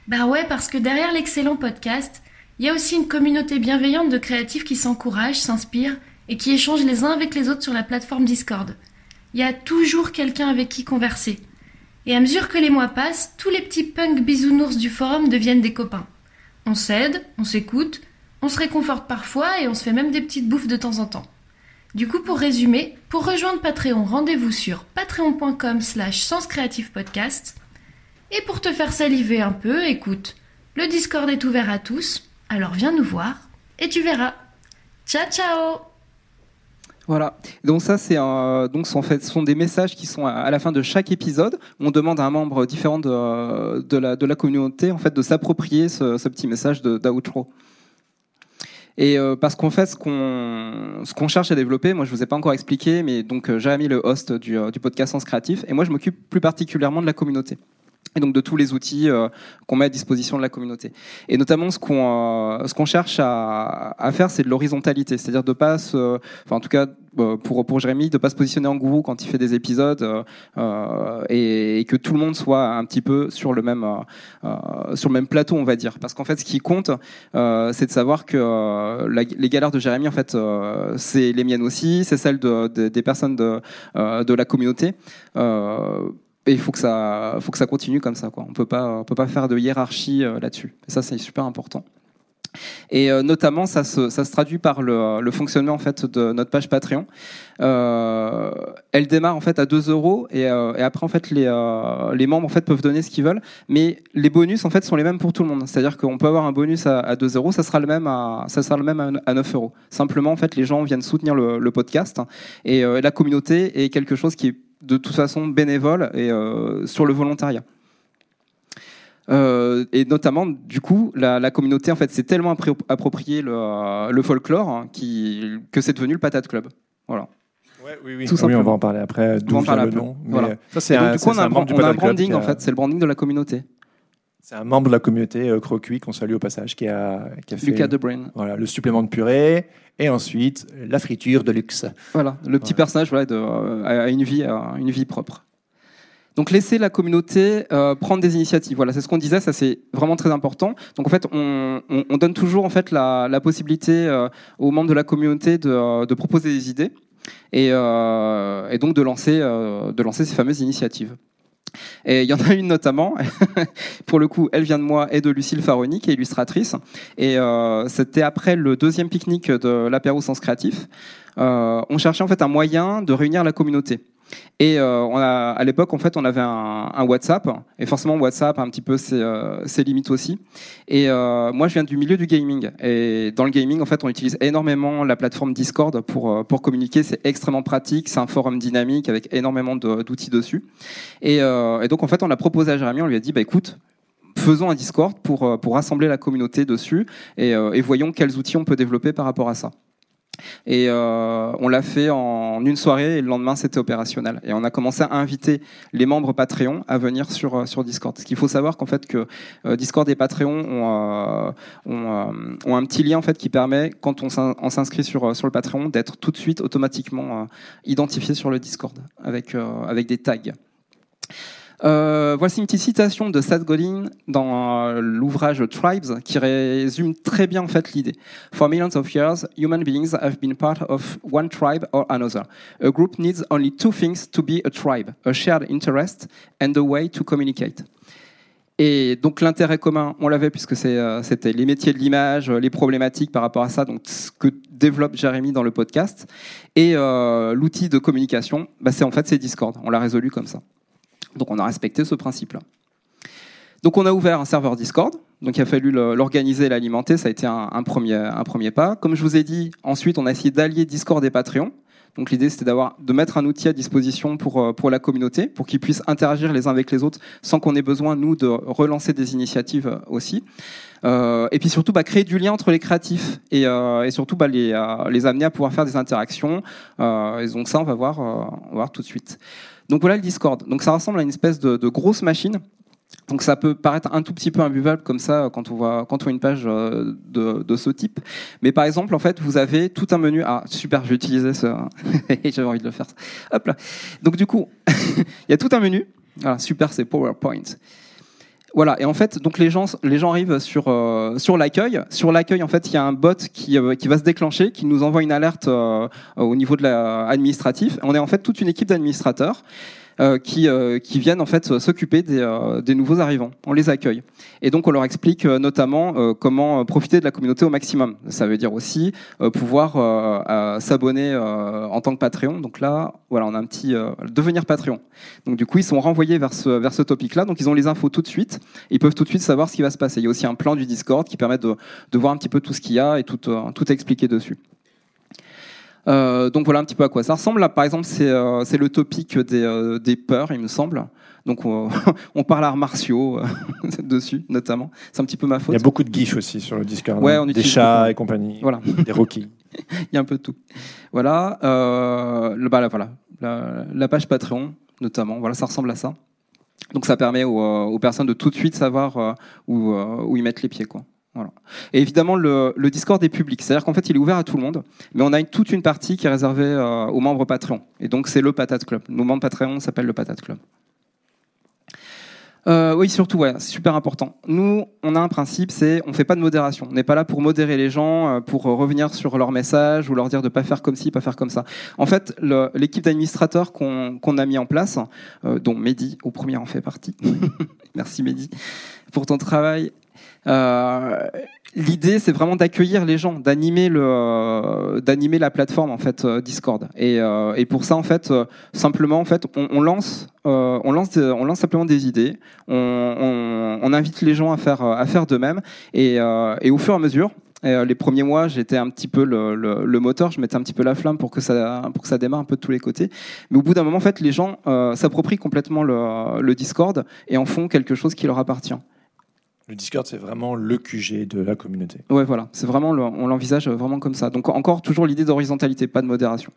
Bah ouais, parce que derrière l'excellent podcast, il y a aussi une communauté bienveillante de créatifs qui s'encouragent, s'inspirent et qui échangent les uns avec les autres sur la plateforme Discord. Il y a toujours quelqu'un avec qui converser. Et à mesure que les mois passent, tous les petits punks bisounours du forum deviennent des copains. On s'aide, on s'écoute, on se réconforte parfois et on se fait même des petites bouffes de temps en temps. Du coup, pour résumer, pour rejoindre Patreon, rendez-vous sur patreon.com slash senscreativepodcast. Et pour te faire saliver un peu, écoute, le Discord est ouvert à tous, alors viens nous voir et tu verras. Ciao ciao Voilà. Donc ça, c'est un- donc en fait, ce sont des messages qui sont à, la fin de chaque épisode. On demande à un membre différent de, la communauté en fait de s'approprier ce, petit message d'outro. Et euh, parce qu'en fait, ce qu'on ce qu'on cherche à développer, moi je vous ai pas encore expliqué, mais donc euh, Jérémy le host du, euh, du podcast Sens Créatif, et moi je m'occupe plus particulièrement de la communauté. Et donc de tous les outils euh, qu'on met à disposition de la communauté. Et notamment ce qu'on euh, ce qu'on cherche à, à faire, c'est de l'horizontalité, c'est-à-dire de pas se, enfin en tout cas euh, pour pour Jérémy, de pas se positionner en gourou quand il fait des épisodes euh, euh, et, et que tout le monde soit un petit peu sur le même euh, sur le même plateau, on va dire. Parce qu'en fait, ce qui compte, c'est de savoir que les galères de Jérémy, en fait, c'est les miennes aussi, c'est celles de, de- des personnes de de la communauté. Euh, et il faut que ça, faut que ça continue comme ça. Quoi. On peut pas, on peut pas faire de hiérarchie euh, là-dessus. Et ça, c'est super important. Et euh, notamment, ça se, ça se traduit par le, le fonctionnement en fait de notre page Patreon. Euh, elle démarre en fait à 2 euros et, et après en fait les, les membres en fait peuvent donner ce qu'ils veulent, mais les bonus en fait sont les mêmes pour tout le monde. C'est-à-dire qu'on peut avoir un bonus à, à 2 euros, ça sera le même à, ça sera le même à, à 9 euros. Simplement en fait les gens viennent soutenir le, le podcast et euh, la communauté est quelque chose qui est de toute façon bénévole et euh, sur le volontariat. Euh, et notamment, du coup, la, la communauté en fait s'est tellement appro- approprié le, euh, le folklore hein, qui, que c'est devenu le Patate Club. Voilà. oui, oui. Tout Oui, simplement. on va en parler après, On va d'où en vient parler le après. nom, mais, Voilà. ça, c'est un- du coup, c'est on a un un, membre du on a un Patate Club branding en fait, c'est le branding de la communauté. C'est un membre de la communauté euh, Crocuit qu'on salue au passage qui a, qui a fait Lucas Debrain. Voilà, le supplément de purée et ensuite la friture de luxe. Voilà, le petit personnage voilà, de, euh, a une vie, a une vie propre. Donc laisser la communauté euh, prendre des initiatives. Voilà, c'est ce qu'on disait, ça c'est vraiment très important. Donc en fait, on, on- on donne toujours en fait la, la possibilité euh, aux membres de la communauté de, de proposer des idées et, et donc de lancer, de lancer ces fameuses initiatives. Et il y en a une notamment, pour le coup, elle vient de moi et de Lucille Faroni, qui est illustratrice. Et euh, c'était après le deuxième pique-nique de l'apéro Sens Créatif. Euh, on cherchait en fait un moyen de réunir la communauté. Et euh, à l'époque, en fait, on avait un, WhatsApp, et forcément WhatsApp a un petit peu ses, euh, ses limites aussi. Et euh, moi, je viens du milieu du gaming, et dans le gaming, en fait, on utilise énormément la plateforme Discord pour euh, pour communiquer. C'est extrêmement pratique, c'est un forum dynamique avec énormément d'outils dessus. Et, euh, donc, en fait, on a proposé à Jérémy, on lui a dit, bah écoute, faisons un Discord pour euh, pour rassembler la communauté dessus, euh, et voyons quels outils on peut développer par rapport à ça. Et euh, on l'a fait en une soirée et le lendemain c'était opérationnel. Et on a commencé à inviter les membres Patreon à venir sur euh, sur Discord. Ce qu'il faut savoir qu'en fait que euh, Discord et Patreon ont, ont, ont un petit lien en fait qui permet quand on s'in- on s'inscrit sur sur le Patreon d'être tout de suite automatiquement identifié sur le Discord avec avec des tags. Euh, voici une petite citation de Seth Godin dans euh, l'ouvrage Tribes qui résume très bien en fait l'idée. For millions of years, human beings have been part of one tribe or another. A group needs only two things to be a tribe: a shared interest and a way to communicate. Et donc l'intérêt commun, on l'avait puisque euh, c'était les métiers de l'image, les problématiques par rapport à ça, donc ce que développe Jérémy dans le podcast. Et euh, l'outil de communication, bah, c'est en fait c'est Discord. On l'a résolu comme ça. Donc on a respecté ce principe-là. Donc on a ouvert un serveur Discord. Donc il a fallu l'organiser et l'alimenter. Ça a été un, premier, pas. Comme je vous ai dit, ensuite on a essayé d'allier Discord et Patreon. Donc l'idée c'était de mettre un outil à disposition pour euh, pour la communauté, pour qu'ils puissent interagir les uns avec les autres, sans qu'on ait besoin nous de relancer des initiatives euh, aussi. Euh, et puis surtout bah, créer du lien entre les créatifs et, surtout bah, les amener à pouvoir faire des interactions. Et donc ça on va on va voir tout de suite. Donc voilà le Discord. Donc ça ressemble à une espèce de, de grosse machine. Donc ça peut paraître un tout petit peu imbuvable comme ça quand on voit quand on voit une page euh, de, de ce type. Mais par exemple, en fait, vous avez tout un menu. Ah super, j'ai utilisé ce. J'avais envie de le faire. Hop là. Donc du coup, il y a tout un menu. Voilà, super, c'est PowerPoint. Voilà, et en fait, donc les gens, les gens arrivent sur euh, sur l'accueil. Sur l'accueil, en fait, il y a un bot qui euh, qui va se déclencher, qui nous envoie une alerte euh, au niveau de l'administratif. On est en fait toute une équipe d'administrateurs. Euh, qui, euh, qui viennent en fait s'occuper des, euh, des nouveaux arrivants. On les accueille. Et donc on leur explique notamment comment profiter de la communauté au maximum. Ça veut dire aussi pouvoir s'abonner en tant que Patreon. Donc là, voilà, on a un petit devenir Patreon. Donc du coup, ils sont renvoyés vers ce, vers ce topic-là. Donc ils ont les infos tout de suite. Ils peuvent tout de suite savoir ce qui va se passer. Il y a aussi un plan du Discord qui permet de, de voir un petit peu tout ce qu'il y a et tout, tout expliquer dessus. Euh, donc voilà un petit peu à quoi ça ressemble. Là, par exemple, c'est euh, le topic des, euh, des peurs, il me semble. Donc on, on parle arts martiaux euh, dessus, notamment. C'est un petit peu ma faute. Il y a beaucoup de gifs aussi sur le Discord. Ouais, hein. on des chats beaucoup. et compagnie, Voilà. des Rocky. Il y a un peu de tout. Voilà, le, bah, là, voilà. La, la page Patreon, notamment. Voilà, ça ressemble à ça. Donc ça permet aux, aux personnes de tout de suite savoir où, où ils mettent les pieds, quoi. Et évidemment, le, Discord est public, c'est-à-dire qu'en fait, il est ouvert à tout le monde, mais on a toute une partie qui est réservée euh, aux membres Patreon. Et donc, c'est le Patate Club. Nos membres Patreon s'appellent le Patate Club. Euh, oui, surtout, ouais, c'est super important. Nous, on a un principe, c'est on fait pas de modération. On n'est pas là pour modérer les gens, euh, pour revenir sur leur message ou leur dire de pas faire comme ci, pas faire comme ça. En fait, l'équipe d'administrateurs qu'on a mis en place, dont Mehdi au premier en fait partie. Merci Mehdi pour ton travail. Euh, L'idée, c'est vraiment d'accueillir les gens, d'animer le, euh, d'animer la plateforme en fait euh, Discord. Et, pour ça, en fait, simplement, en fait, on, lance, on lance, on lance simplement des idées. On, invite les gens à faire, à faire de même. Et, au fur et à mesure. les premiers mois, j'étais un petit peu le, moteur, je mettais un petit peu la flamme pour que ça, pour que ça démarre un peu de tous les côtés. Mais au bout d'un moment, en fait, les gens s'approprient complètement le Discord et en font quelque chose qui leur appartient. Le Discord, c'est vraiment le QG de la communauté. Ouais, voilà, c'est vraiment, on l'envisage vraiment comme ça. Donc encore toujours l'idée d'horizontalité, pas de modération.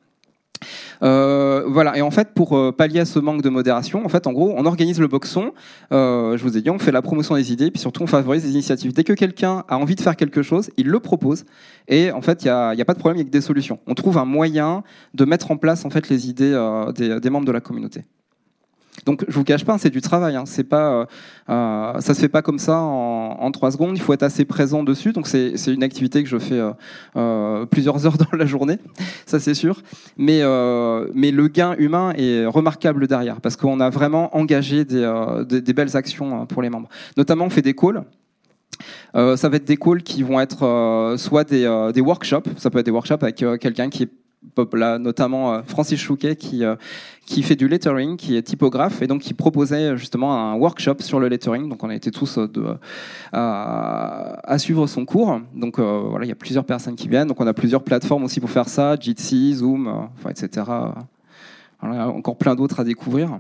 Euh, voilà, et en fait, pour euh, pallier à ce manque de modération, en fait, en gros, on organise le boxon. Euh, je vous ai dit, on fait la promotion des idées, puis surtout, on favorise les initiatives. Dès que quelqu'un a envie de faire quelque chose, il le propose, et en fait, il n'y a, y a pas de problème, il y a que des solutions. On trouve un moyen de mettre en place en fait les idées euh, des membres de la communauté. Donc, je vous cache pas, c'est du travail. Hein. C'est pas, euh, euh, ça se fait pas comme ça en, trois secondes. Il faut être assez présent dessus. Donc, c'est une activité que je fais euh, plusieurs heures dans la journée, ça c'est sûr. Mais, mais le gain humain est remarquable derrière parce qu'on a vraiment engagé des, des, belles actions euh, pour les membres. Notamment, on fait des calls. Ça va être des calls qui vont être soit des, des workshops, ça peut être des workshops avec quelqu'un qui est là, notamment euh, Francis Chouquet qui, euh, qui fait du lettering, qui est typographe et donc qui proposait justement un workshop sur le lettering. Donc on a été tous euh, à, suivre son cours. Donc voilà, il y a plusieurs personnes qui viennent. Donc on a plusieurs plateformes aussi pour faire ça, Jitsi, Zoom, etc. Il y a encore plein d'autres à découvrir.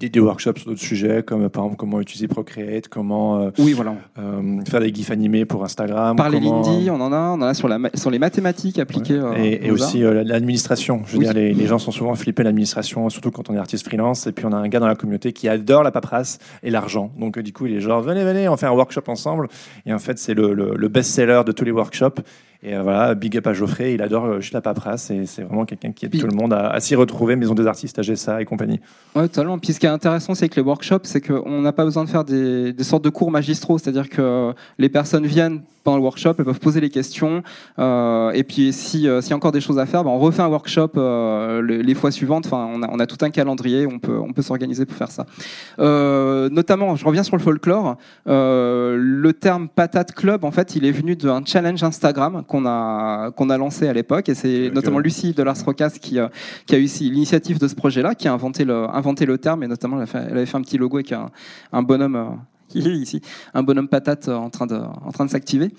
Des, des workshops sur d'autres sujets, comme euh, par exemple comment utiliser Procreate, comment euh, Oui, voilà. euh, faire des gifs animés pour Instagram. Par les comment- Lindy, on en a, on en a sur, la, sur les mathématiques appliquées. euh, Et, aussi l'administration. Je veux Oui. dire, les, les gens sont souvent flippés l'administration, surtout quand on est artiste freelance. Et puis on a un gars dans la communauté qui adore la paperasse et l'argent. Donc du coup, il est genre venez, venez, on fait un workshop ensemble. Et en fait, c'est le, le- le best-seller de tous les workshops. Et euh, voilà, big up à Geoffrey, il adore euh, juste la paperasse et c'est vraiment quelqu'un qui aide Puis- tout le monde à, à s'y retrouver, Maison des artistes, à GSA et compagnie. Ouais, totalement. Puis ce qui est intéressant, c'est que les workshops, c'est qu'on n'a pas besoin de faire des, des sortes de cours magistraux. C'est-à-dire que les personnes viennent pendant le workshop, elles peuvent poser les questions. euh, et puis si, euh, s'il y a encore des choses à faire, ben, on refait un workshop euh, les, les fois suivantes. Enfin, on a, on a tout un calendrier, on peut, on peut s'organiser pour faire ça. Euh, notamment, je reviens sur le folklore. euh, le terme patate club, en fait, il est venu d'un challenge Instagram qu'on a, qu'on a lancé à l'époque. Et c'est notamment Lucie de Lars Rocas qui, euh, qui a eu l'initiative de ce projet-là, qui a inventé le, inventé le terme. Et notamment, elle, a fait- elle avait fait un petit logo avec un, un bonhomme. euh, il est ici, un bonhomme patate en train de, en train de s'activer.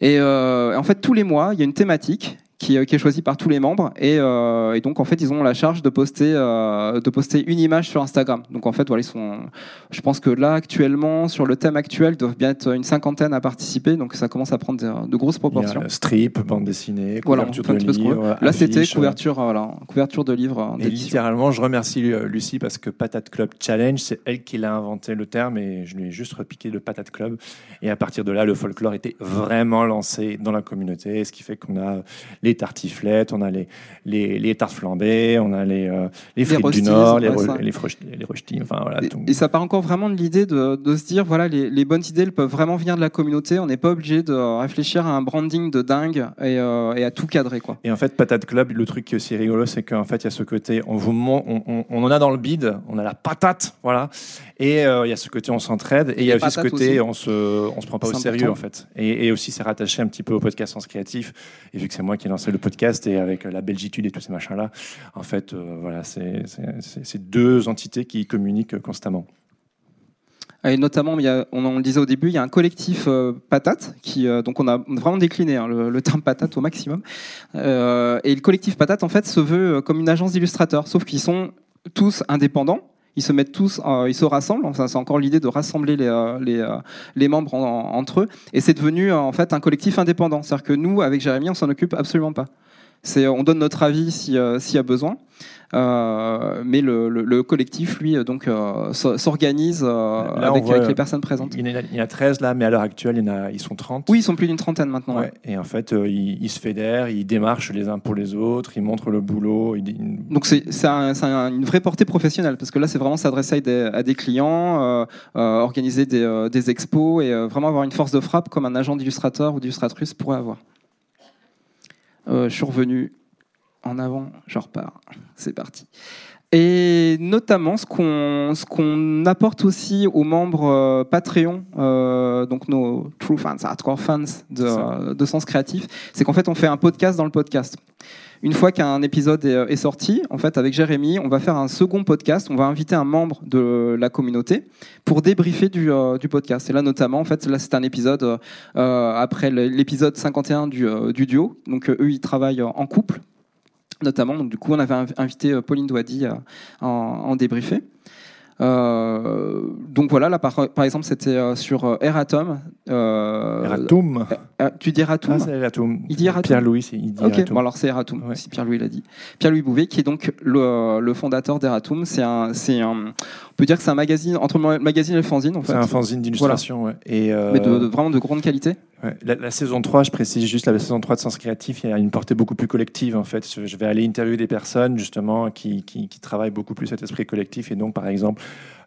Et euh, en fait, tous les mois, il y a une thématique qui, euh, qui est choisie par tous les membres. Et, euh, et donc, en fait, ils ont la charge de poster, euh, de poster une image sur Instagram. Donc, en fait, voilà, ils sont. Je pense que là, actuellement, sur le thème actuel, ils doivent bien être une cinquantaine à participer. Donc, ça commence à prendre de, de grosses Il y proportions. a strip, bande dessinée, Voilà, couverture un de livres. Là, c'était couverture, voilà, couverture de livres. euh, Et littéralement, je remercie Lucie parce que Patate Club Challenge, c'est elle qui l'a inventé le terme et je lui ai juste repiqué le Patate Club. Et à partir de là, le folklore était vraiment lancé dans la communauté, ce qui fait qu'on a les tartiflettes, on a les, les, les tartes flambées, on a les, euh, les Les frites du rostis, Nord, les, les, les enfin voilà. Et, tout. et ça part encore vraiment de l'idée de, de se dire voilà les, les bonnes idées elles peuvent vraiment venir de la communauté. On n'est pas obligé de réfléchir à un branding de dingue et, euh, et à tout cadrer quoi. Et en fait, Patate Club, le truc qui est aussi rigolo, c'est qu'en fait, il y a ce côté, on, vous on, on- on en a dans le bide, on a la patate, voilà. Et euh, il y a ce côté, on s'entraide. Et il y a Les aussi ce côté, aussi. on se, on se prend pas au sérieux, en fait. Et, et aussi, c'est rattaché un petit peu au podcast Sens Créatif. Et vu que c'est moi qui lancé le podcast et avec la belgitude et tous ces machins-là, en fait, euh, voilà, c'est deux entités qui communiquent constamment. Et notamment, on, on le disait au début, il y a un collectif euh, patate qui euh, donc on a vraiment décliné hein, le, terme patate au maximum. Euh, et le collectif patate en fait se veut euh, comme une agence d'illustrateurs, sauf qu'ils sont tous indépendants. Ils se mettent tous, euh, ils se rassemblent. Enfin, c'est encore l'idée de rassembler les, euh, les, euh, les membres en- en- entre eux. Et c'est devenu en fait un collectif indépendant. C'est-à-dire que nous, avec Jérémy, on s'en occupe absolument pas. C'est, on donne notre avis si, euh, s'il y a besoin. Euh, mais le, le- le collectif, lui, euh, donc, euh, s'organise euh, avec, voit, avec les personnes présentes. Il y, en a, il y en a 13 là, mais à l'heure actuelle, il y en a, ils sont 30. Oui, ils sont plus d'une trentaine maintenant. Ouais. ouais. Et en fait, ils, ils se fédèrent, ils démarchent les uns pour les autres, ils montrent le boulot. ils- ils- Donc c'est un- une vraie portée professionnelle parce que là c'est vraiment s'adresser à des, à des clients, organiser des, des expos et vraiment avoir une force de frappe comme un agent d'illustrateur ou d'illustratrice pourrait avoir. Euh, je suis revenu en avant, je repars. C'est parti. Et notamment, ce qu'on ce qu'on apporte aussi aux membres euh, Patreon, euh, donc nos true fans, hardcore fans de, de Sens Créatif, c'est qu'en fait, on fait un podcast dans le podcast. Une fois qu'un épisode est, est sorti, en fait, avec Jérémy, on va faire un second podcast. On va inviter un membre de la communauté pour débriefer du, euh, podcast. Et là, notamment, en fait, là, c'est un épisode euh, après l'épisode 51 du, euh, du duo. Donc, euh, eux, ils travaillent en couple notamment. Donc, du coup, on avait inv- invité euh, Pauline Douady à en, en débriefer. Euh, donc voilà, là par, par exemple, c'était euh, sur Eratom. Euh, Eratum. euh, tu dis Eratum Ah, c'est Eratum. Il dit Eratum Pierre-Louis, il dit Ok, Eratum. bon alors c'est Eratum, si Pierre-Louis l'a dit. Pierre-Louis Bouvet, qui est donc le, le fondateur d'Eratum. C'est un, c'est un, on peut dire que c'est un magazine, entre le magazine et le fanzine en fait. C'est un fanzine d'illustration, Voilà. ouais. Et, euh, Mais de, de- vraiment de grande qualité. Ouais, La, la saison 3, je précise juste, la saison 3 de Sens Créatif, il y a une portée beaucoup plus collective en fait. Je je vais aller interviewer des personnes justement qui, qui, qui travaillent beaucoup plus cet esprit collectif. Et donc, par exemple,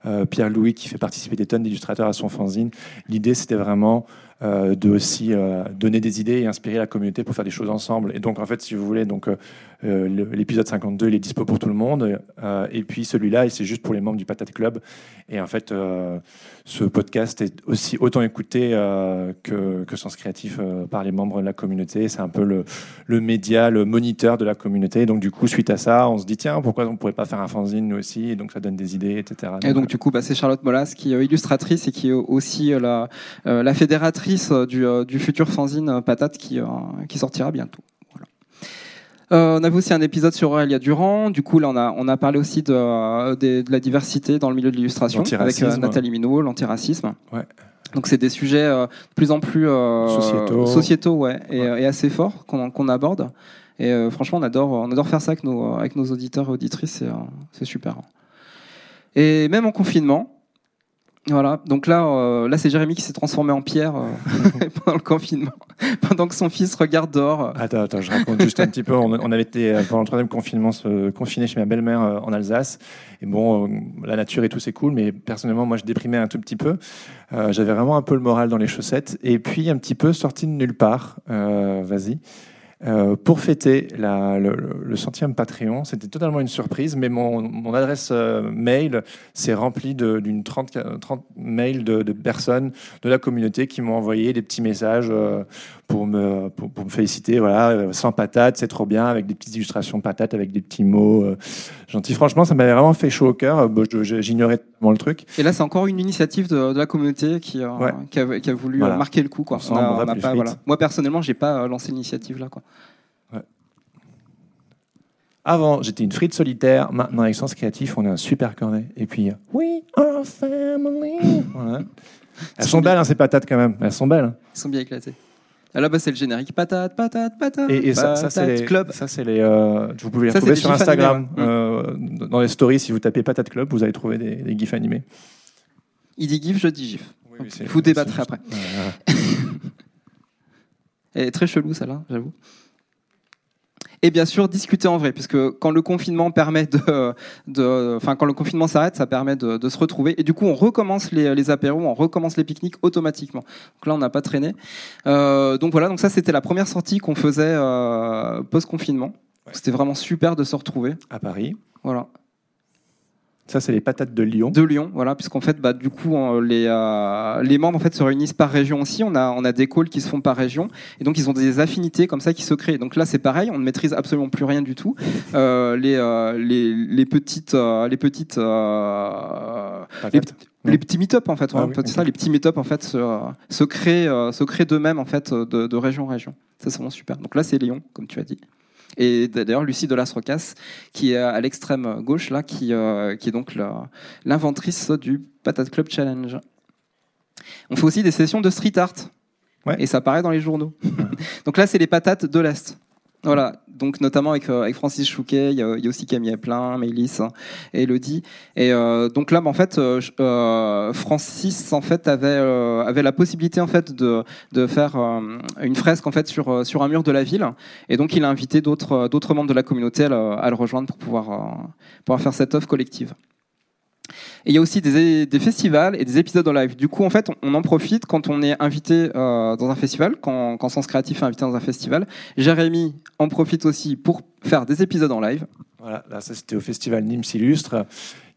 euh, Pierre-Louis qui fait participer des tonnes d'illustrateurs à son fanzine. L'idée, c'était vraiment euh, de aussi euh, donner des idées et inspirer la communauté pour faire des choses ensemble. Et donc, en fait, si vous voulez, donc euh, l'épisode 52, il est dispo pour tout le monde. Et puis celui-là, c'est juste pour les membres du Patate Club. Et en fait, ce podcast est aussi autant écouté que, que Sens Créatif par les membres de la communauté. C'est un peu le, le média, le moniteur de la communauté. Donc, du coup, suite à ça, on se dit tiens, pourquoi on ne pourrait pas faire un fanzine nous aussi? Et donc, ça donne des idées, etc. Et donc du coup, bah, c'est Charlotte Molas qui est illustratrice et qui est aussi la, la fédératrice euh, du, euh, du futur fanzine euh, Patate qui, qui sortira bientôt. Euh, on avait aussi un épisode sur Aurélia Durand. Du coup, là, on a, on a parlé aussi de, de la diversité dans le milieu de l'illustration avec euh, Nathalie Minot, l'antiracisme. Ouais. Donc c'est des sujets euh, de plus en plus Sociétaux. sociétaux, ouais, et, et assez forts qu'on aborde. Et franchement, on adore, on adore faire ça avec nos, avec nos auditeurs et auditrices. C'est c'est super. Et même en confinement. Voilà, donc là, euh, là c'est Jérémy qui s'est transformé en pierre euh, pendant le confinement, pendant que son fils regarde dehors. euh. Attends, attends, je raconte juste un petit peu. On, avait été euh, pendant le troisième confinement se confiner chez ma belle-mère euh, en Alsace. Et bon, euh, la nature et tout c'est cool, mais personnellement, moi, je déprimais un tout petit peu. J'avais vraiment un peu le moral dans les chaussettes. Et puis un petit peu sorti de nulle part. Vas-y. Euh, pour fêter la- le, le- centième Patreon, c'était totalement une surprise, mais mon, mon adresse euh, mail s'est remplie d'une 30, 30 mails de, de personnes de la communauté qui m'ont envoyé des petits messages euh, pour, me, pour, pour me féliciter. Voilà, euh, sans patate, c'est trop bien, avec des petites illustrations de patates, avec des petits mots euh, gentils. Franchement, ça m'avait vraiment fait chaud au cœur. Bon, J'ignorais totalement le truc. Et là, c'est encore une initiative de, de la communauté qui, euh, Ouais. qui, a, qui a voulu Voilà. marquer le coup. Quoi. On a- on a pas, voilà. Moi, personnellement, j'ai pas lancé l'initiative là. Quoi. Avant, j'étais une frite solitaire. Maintenant, avec Sens Créatif, on a un super cornet. Et puis, We are family. Voilà. Elles sont belles, hein, ces patates, quand même. Elles sont belles. hein. Ils sont bien éclatés. Ah, là, bah, c'est le générique. Patate, patate, patate. Et, et ça, ça, c'est patate les, club. ça, c'est les, euh, vous pouvez les Ça, retrouver c'est sur les gifs Instagram. animés, euh, dans les stories, si vous tapez Patate Club, vous allez trouver des, des gifs animés. Il dit gif, je dis gif. oui, c'est- Vous débattrez c'est après. Elle est très chelou, celle-là, j'avoue. Et bien sûr, discuter en vrai, puisque quand le confinement permet de, de enfin quand le confinement s'arrête, ça permet de, de, se retrouver. Et du coup, on recommence les, les apéros, on recommence les pique-niques automatiquement. Donc là, on n'a pas traîné. Euh, donc voilà, donc ça c'était la première sortie qu'on faisait euh, post-confinement. Ouais. C'était vraiment super de se retrouver. À Paris. Voilà. Ça, c'est les patates de Lyon. De Lyon, voilà, puisqu'en fait, bah, du coup, les, euh, les membres en fait se réunissent par région aussi. On a, on a des calls qui se font par région, et donc ils ont des affinités comme ça qui se créent. Donc là, c'est pareil, on ne maîtrise absolument plus rien du tout. Euh, les, euh, les, les petites, les petites, les, les, petits meet-up en fait, ah, oui, ça, les petits meet-up en fait se, se créent, se créent d'eux-mêmes en fait de, de région en région. Ça, c'est vraiment super. Donc là, c'est Lyon, comme tu as dit. Et d'ailleurs, Lucie Delas-Rocas, qui est à l'extrême gauche, là, qui, euh, qui est donc l'inventrice du Patate Club Challenge. On fait aussi des sessions de street art. Ouais. Et ça paraît dans les journaux. donc là, c'est les patates de l'Est. Voilà, donc notamment avec, euh, avec Francis Chouquet, il y, y a aussi Camille Plein, Mélis Elodie. Et euh, donc là, bah, en fait, euh, Francis en fait avait euh, avait la possibilité en fait de de faire euh, une fresque en fait sur sur un mur de la ville. Et donc il a invité d'autres d'autres membres de la communauté à le, à le rejoindre pour pouvoir pouvoir faire cette œuvre collective. Et il y a aussi des, festivals et des épisodes en live. Du coup, en fait, on en profite quand on est invité euh, dans un festival, quand, quand Sens Créatif est invité dans un festival. Jérémy en profite aussi pour faire des épisodes en live. Voilà, là, ça c'était au festival Nîmes Illustre,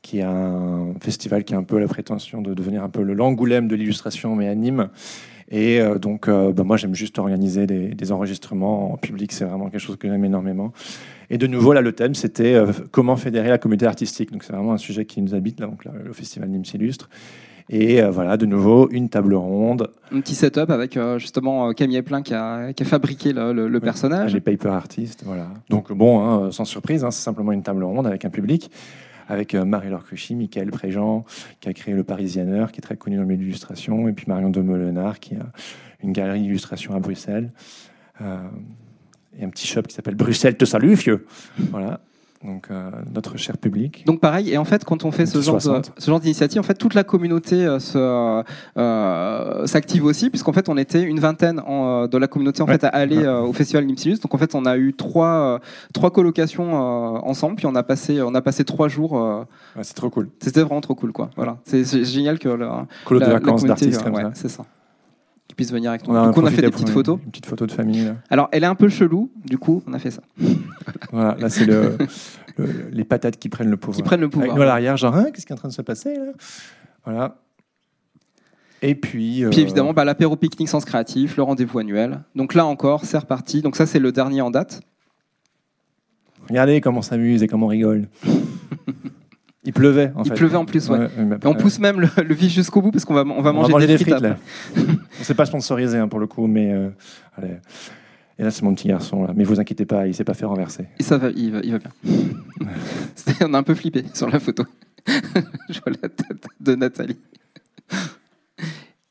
qui est un festival qui a un peu la prétention de devenir un peu le l'Angoulême de l'illustration, mais à Nîmes. Et euh, donc, euh, bah, moi, j'aime juste organiser des, des, enregistrements en public. C'est vraiment quelque chose que j'aime énormément. Et de nouveau, là, le thème, c'était euh, comment fédérer la communauté artistique. Donc, c'est vraiment un sujet qui nous habite, là, donc, là, le festival Nîmes Illustre. Et voilà, de nouveau, une table ronde. Un petit setup avec justement Camille Plein qui a, qui a fabriqué le, le, le personnage. Les paper artistes, voilà. Donc, bon, hein, sans surprise, hein, c'est simplement une table ronde avec un public avec Marie-Laure Cruchy, Michael Préjean, qui a créé le Parisianer, qui est très connu dans le milieu de l'illustration, et puis Marion de Molenard, qui a une galerie d'illustration à Bruxelles. Euh, et un petit shop qui s'appelle Bruxelles te salue, vieux. Voilà. Donc euh, notre cher public. Donc pareil, et en fait, quand on fait ce genre, de, ce genre d'initiative, en fait, toute la communauté euh, se, euh, s'active aussi, puisqu'en fait, on était une vingtaine en, de la communauté en Ouais. fait à aller Ouais. euh, au festival Nipsilus. Donc en fait, on a eu trois, trois colocations euh, ensemble, puis on a passé, on a passé trois jours. euh, Ouais, c'est trop cool. C'était vraiment trop cool, quoi. Voilà, c'est, c'est génial que la, Colo de la- la vacances communauté, d'artistes euh, comme ouais, ça. c'est ça. Qu'ils puissent venir avec nous. On du coup, on a fait des petites une- photos. Une petite photo de famille. Là, Alors, elle est un peu chelou, du coup, on a fait ça. voilà, là c'est le, le- les patates qui prennent le pouvoir. Qui prennent le pouvoir. Avec nous à l'arrière, genre, Hein, qu'est-ce qui est en train de se passer là? Voilà. Et puis. Puis euh, évidemment, bah, l'apéro pique-nique sens créatif, le rendez-vous annuel. Donc là encore, c'est reparti. Donc ça, c'est le dernier en date. Regardez comment on s'amuse et comment on rigole. Il pleuvait en Il fait. pleuvait en plus, ouais. Et on pousse même le, le vif jusqu'au bout parce qu'on va, on va on manger, va manger des des frites. frites, là. on s'est pas sponsorisé hein, pour le coup, mais euh, allez. Et là, c'est mon petit garçon là. Mais vous inquiétez pas, il s'est pas fait renverser. Et ça va, il va, il va bien. On a un peu flippé sur la photo. Je vois la tête de Nathalie.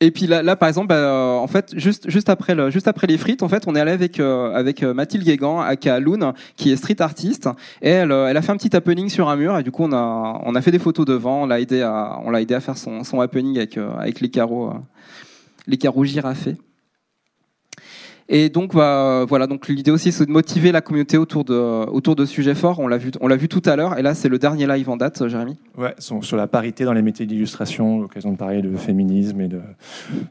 Et puis là, là par exemple, bah, euh, en fait, juste, juste, après le, juste après les frites, en fait, on est allé avec, euh, avec euh, Mathilde Guégan, aka Loon, qui est street artiste. Et elle, euh, elle a fait un petit happening sur un mur. Et du coup, on a, on a fait des photos devant. On l'a aidé à, on l'a aidé à faire son, son happening avec, euh, avec les carreaux, euh, les carreaux girafés. Et donc bah, voilà, donc l'idée aussi c'est de motiver la communauté autour de autour de sujets forts. On l'a vu, vu tout à l'heure. Et là c'est le dernier live en date, Jérémy. Ouais, sur la parité dans les métiers d'illustration, l'occasion de parler de féminisme et de,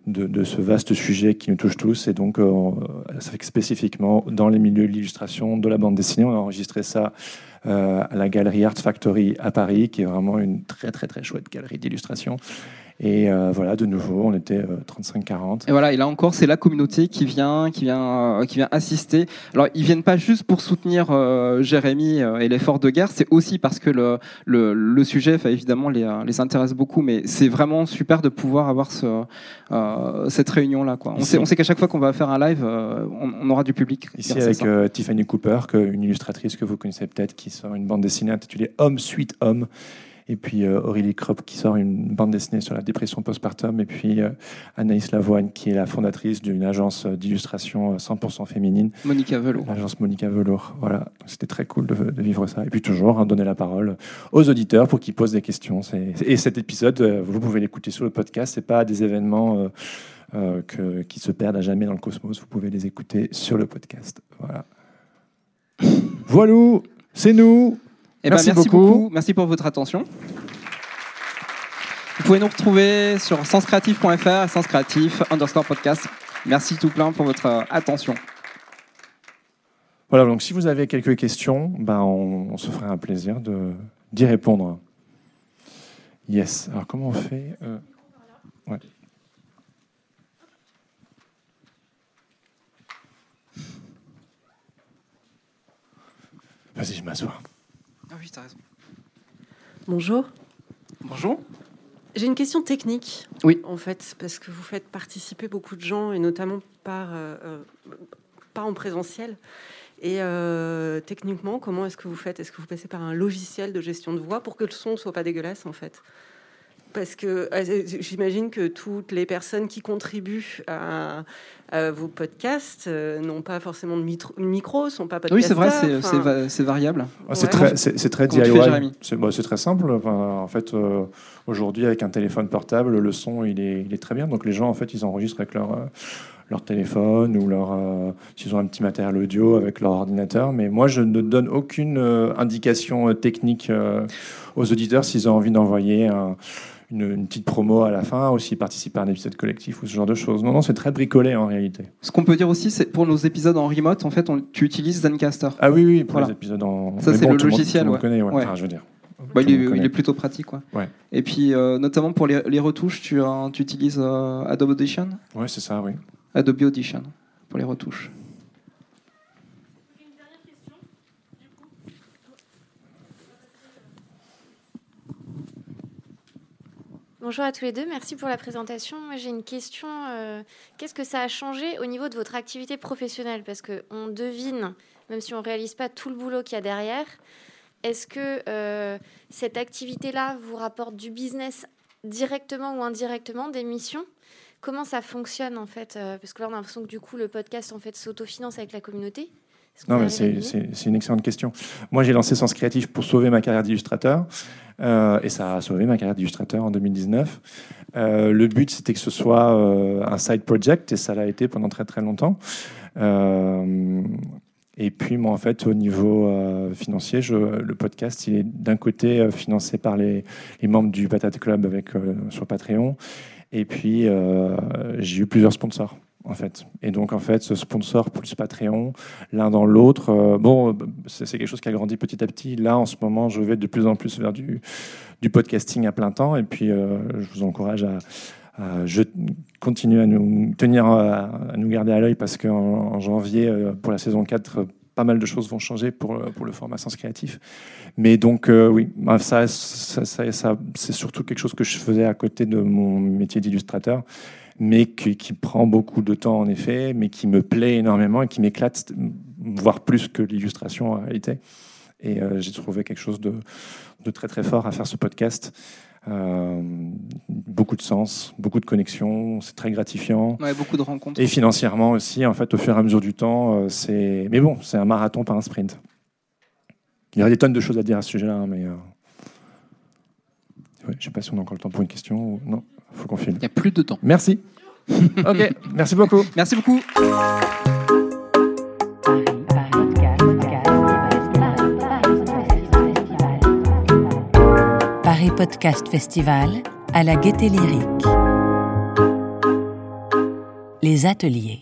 de, de ce vaste sujet qui nous touche tous. Et donc, euh, ça fait que spécifiquement dans les milieux de l'illustration, de la bande dessinée, on a enregistré ça euh, à la galerie Art Factory à Paris, qui est vraiment une très très très chouette galerie d'illustration. Et euh, voilà, de nouveau, on était euh, 35-40. Et voilà, et là encore, c'est la communauté qui vient, qui vient, euh, qui vient assister. Alors, ils viennent pas juste pour soutenir euh, Jérémy euh, et l'effort de guerre, c'est aussi parce que le, le, le sujet, évidemment, les, euh, les intéresse beaucoup. Mais c'est vraiment super de pouvoir avoir ce, euh, cette réunion-là. Quoi. On sait, on sait qu'à chaque fois qu'on va faire un live, euh, on, on aura du public. Ici avec euh, Tiffany Cooper, que, une illustratrice que vous connaissez peut-être, qui sort une bande dessinée intitulée Homme suite homme. Et puis euh, Aurélie Kropp qui sort une bande dessinée sur la dépression postpartum. Et puis euh, Anaïs Lavoine qui est la fondatrice d'une agence euh, d'illustration euh, 100% féminine. Monica Velour. L'agence Monica Velour. Voilà, c'était très cool de, de vivre ça. Et puis toujours hein, donner la parole aux auditeurs pour qu'ils posent des questions. Et cet épisode, euh, vous pouvez l'écouter sur le podcast. C'est pas des événements euh, euh, que- qui se perdent à jamais dans le cosmos. Vous pouvez les écouter sur le podcast. Voilà. Voilà, c'est nous. Eh ben, merci, beaucoup. beaucoup. Merci pour votre attention. Vous pouvez nous retrouver sur senscreatif.fr, senscreatif underscore podcast. Merci tout plein pour votre euh, attention. Voilà, donc si vous avez quelques questions, ben on, on se ferait un plaisir d'y répondre. Yes. Alors comment on fait euh, ouais. Vas-y, je m'assois. Oui, t'as raison. Bonjour. Bonjour. J'ai une question technique. Oui. En fait, parce que vous faites participer beaucoup de gens, et notamment par, euh, euh, pas en présentiel. Et euh, techniquement, comment est-ce que vous faites? Est-ce que vous passez par un logiciel de gestion de voix pour que le son ne soit pas dégueulasse, en fait? Parce que euh, j'imagine que toutes les personnes qui contribuent à, à vos podcasts euh, n'ont pas forcément de mitro- micro, sont pas podcasters. Oui, c'est vrai, c'est- va- variable. Ah, c'est Ouais. très, très DIY. c'est, bah, c'est très simple. Enfin, en fait, euh, aujourd'hui, avec un téléphone portable, le son, il est, il est très bien. Donc, les gens, en fait, ils enregistrent avec leur, euh, leur téléphone ou leur, euh, s'ils ont un petit matériel audio avec leur ordinateur. Mais moi, je ne donne aucune euh, indication euh, technique euh, aux auditeurs s'ils ont envie d'envoyer un- une, une petite promo à la fin ou s'ils participent à un épisode collectif ou ce genre de choses. Non, non, c'est très bricolé en réalité. Ce qu'on peut dire aussi, c'est pour nos épisodes en remote, en fait, on, tu utilises Zencaster. Ah oui, oui, pour Voilà. les épisodes en. Ça, mais c'est bon, le logiciel, monde ouais. connaît, ouais. Ouais. Enfin, je veux dire. Bah, il, est, il connaît. est plutôt pratique. Quoi. Ouais. Et puis, euh, notamment pour les, les retouches, tu, euh, tu utilises euh, Adobe Audition? Ouais, c'est ça, oui. Adobe Audition pour les retouches. Bonjour à tous les deux, merci pour la présentation. Moi j'ai une question, euh, qu'est-ce que ça a changé au niveau de votre activité professionnelle? Parce qu'on devine, même si on ne réalise pas tout le boulot qu'il y a derrière, est-ce que euh, cette activité-là vous rapporte du business directement ou indirectement, des missions? Comment ça fonctionne en fait? Euh, Parce que là on a l'impression que du coup le podcast en fait s'autofinance avec la communauté. Non, mais c'est, une excellente question. Moi, j'ai lancé Sens Créatif pour sauver ma carrière d'illustrateur. euh, et ça a sauvé ma carrière d'illustrateur en 2019. Euh, le but, c'était que ce soit euh, un side project, et ça l'a été pendant très très longtemps. Et puis, moi, en fait, au niveau financier, je, le podcast, il est d'un côté financé par les, les membres du Patate Club avec, sur Patreon. Et puis, j'ai eu plusieurs sponsors, en fait. Et donc, en fait, ce sponsor plus Patreon, l'un dans l'autre, euh, bon, c'est quelque chose qui a grandi petit à petit. Là, en ce moment, je vais de plus en plus vers du, podcasting à plein temps. Et puis, euh, je vous encourage à, à je continue à nous tenir, à, à nous garder à l'œil parce qu'en en janvier, euh, pour la saison 4, euh, pas mal de choses vont changer pour, euh, le format Sens Créatif. Mais donc, euh, oui, ça- ça- c'est surtout quelque chose que je faisais à côté de mon métier d'illustrateur, mais qui, qui prend beaucoup de temps en effet, mais qui me plaît énormément et qui m'éclate, voire plus que l'illustration en réalité. Et euh, j'ai trouvé quelque chose de, de très très fort à faire ce podcast. Euh, beaucoup de sens, beaucoup de connexions, c'est très gratifiant. Ouais, beaucoup de rencontres. Et financièrement aussi, en fait, au fur et à mesure du temps, euh, c'est. Mais bon, c'est un marathon, pas un sprint. Il y aurait des tonnes de choses à dire à ce sujet-là, hein, mais. euh, ouais, je ne sais pas si on a encore le temps pour une question. Ou... Non, faut qu'on filme. Il n'y a plus de temps. Merci. ok, merci beaucoup. Merci beaucoup. Paris Podcast Festival à la Gaieté Lyrique. Les ateliers.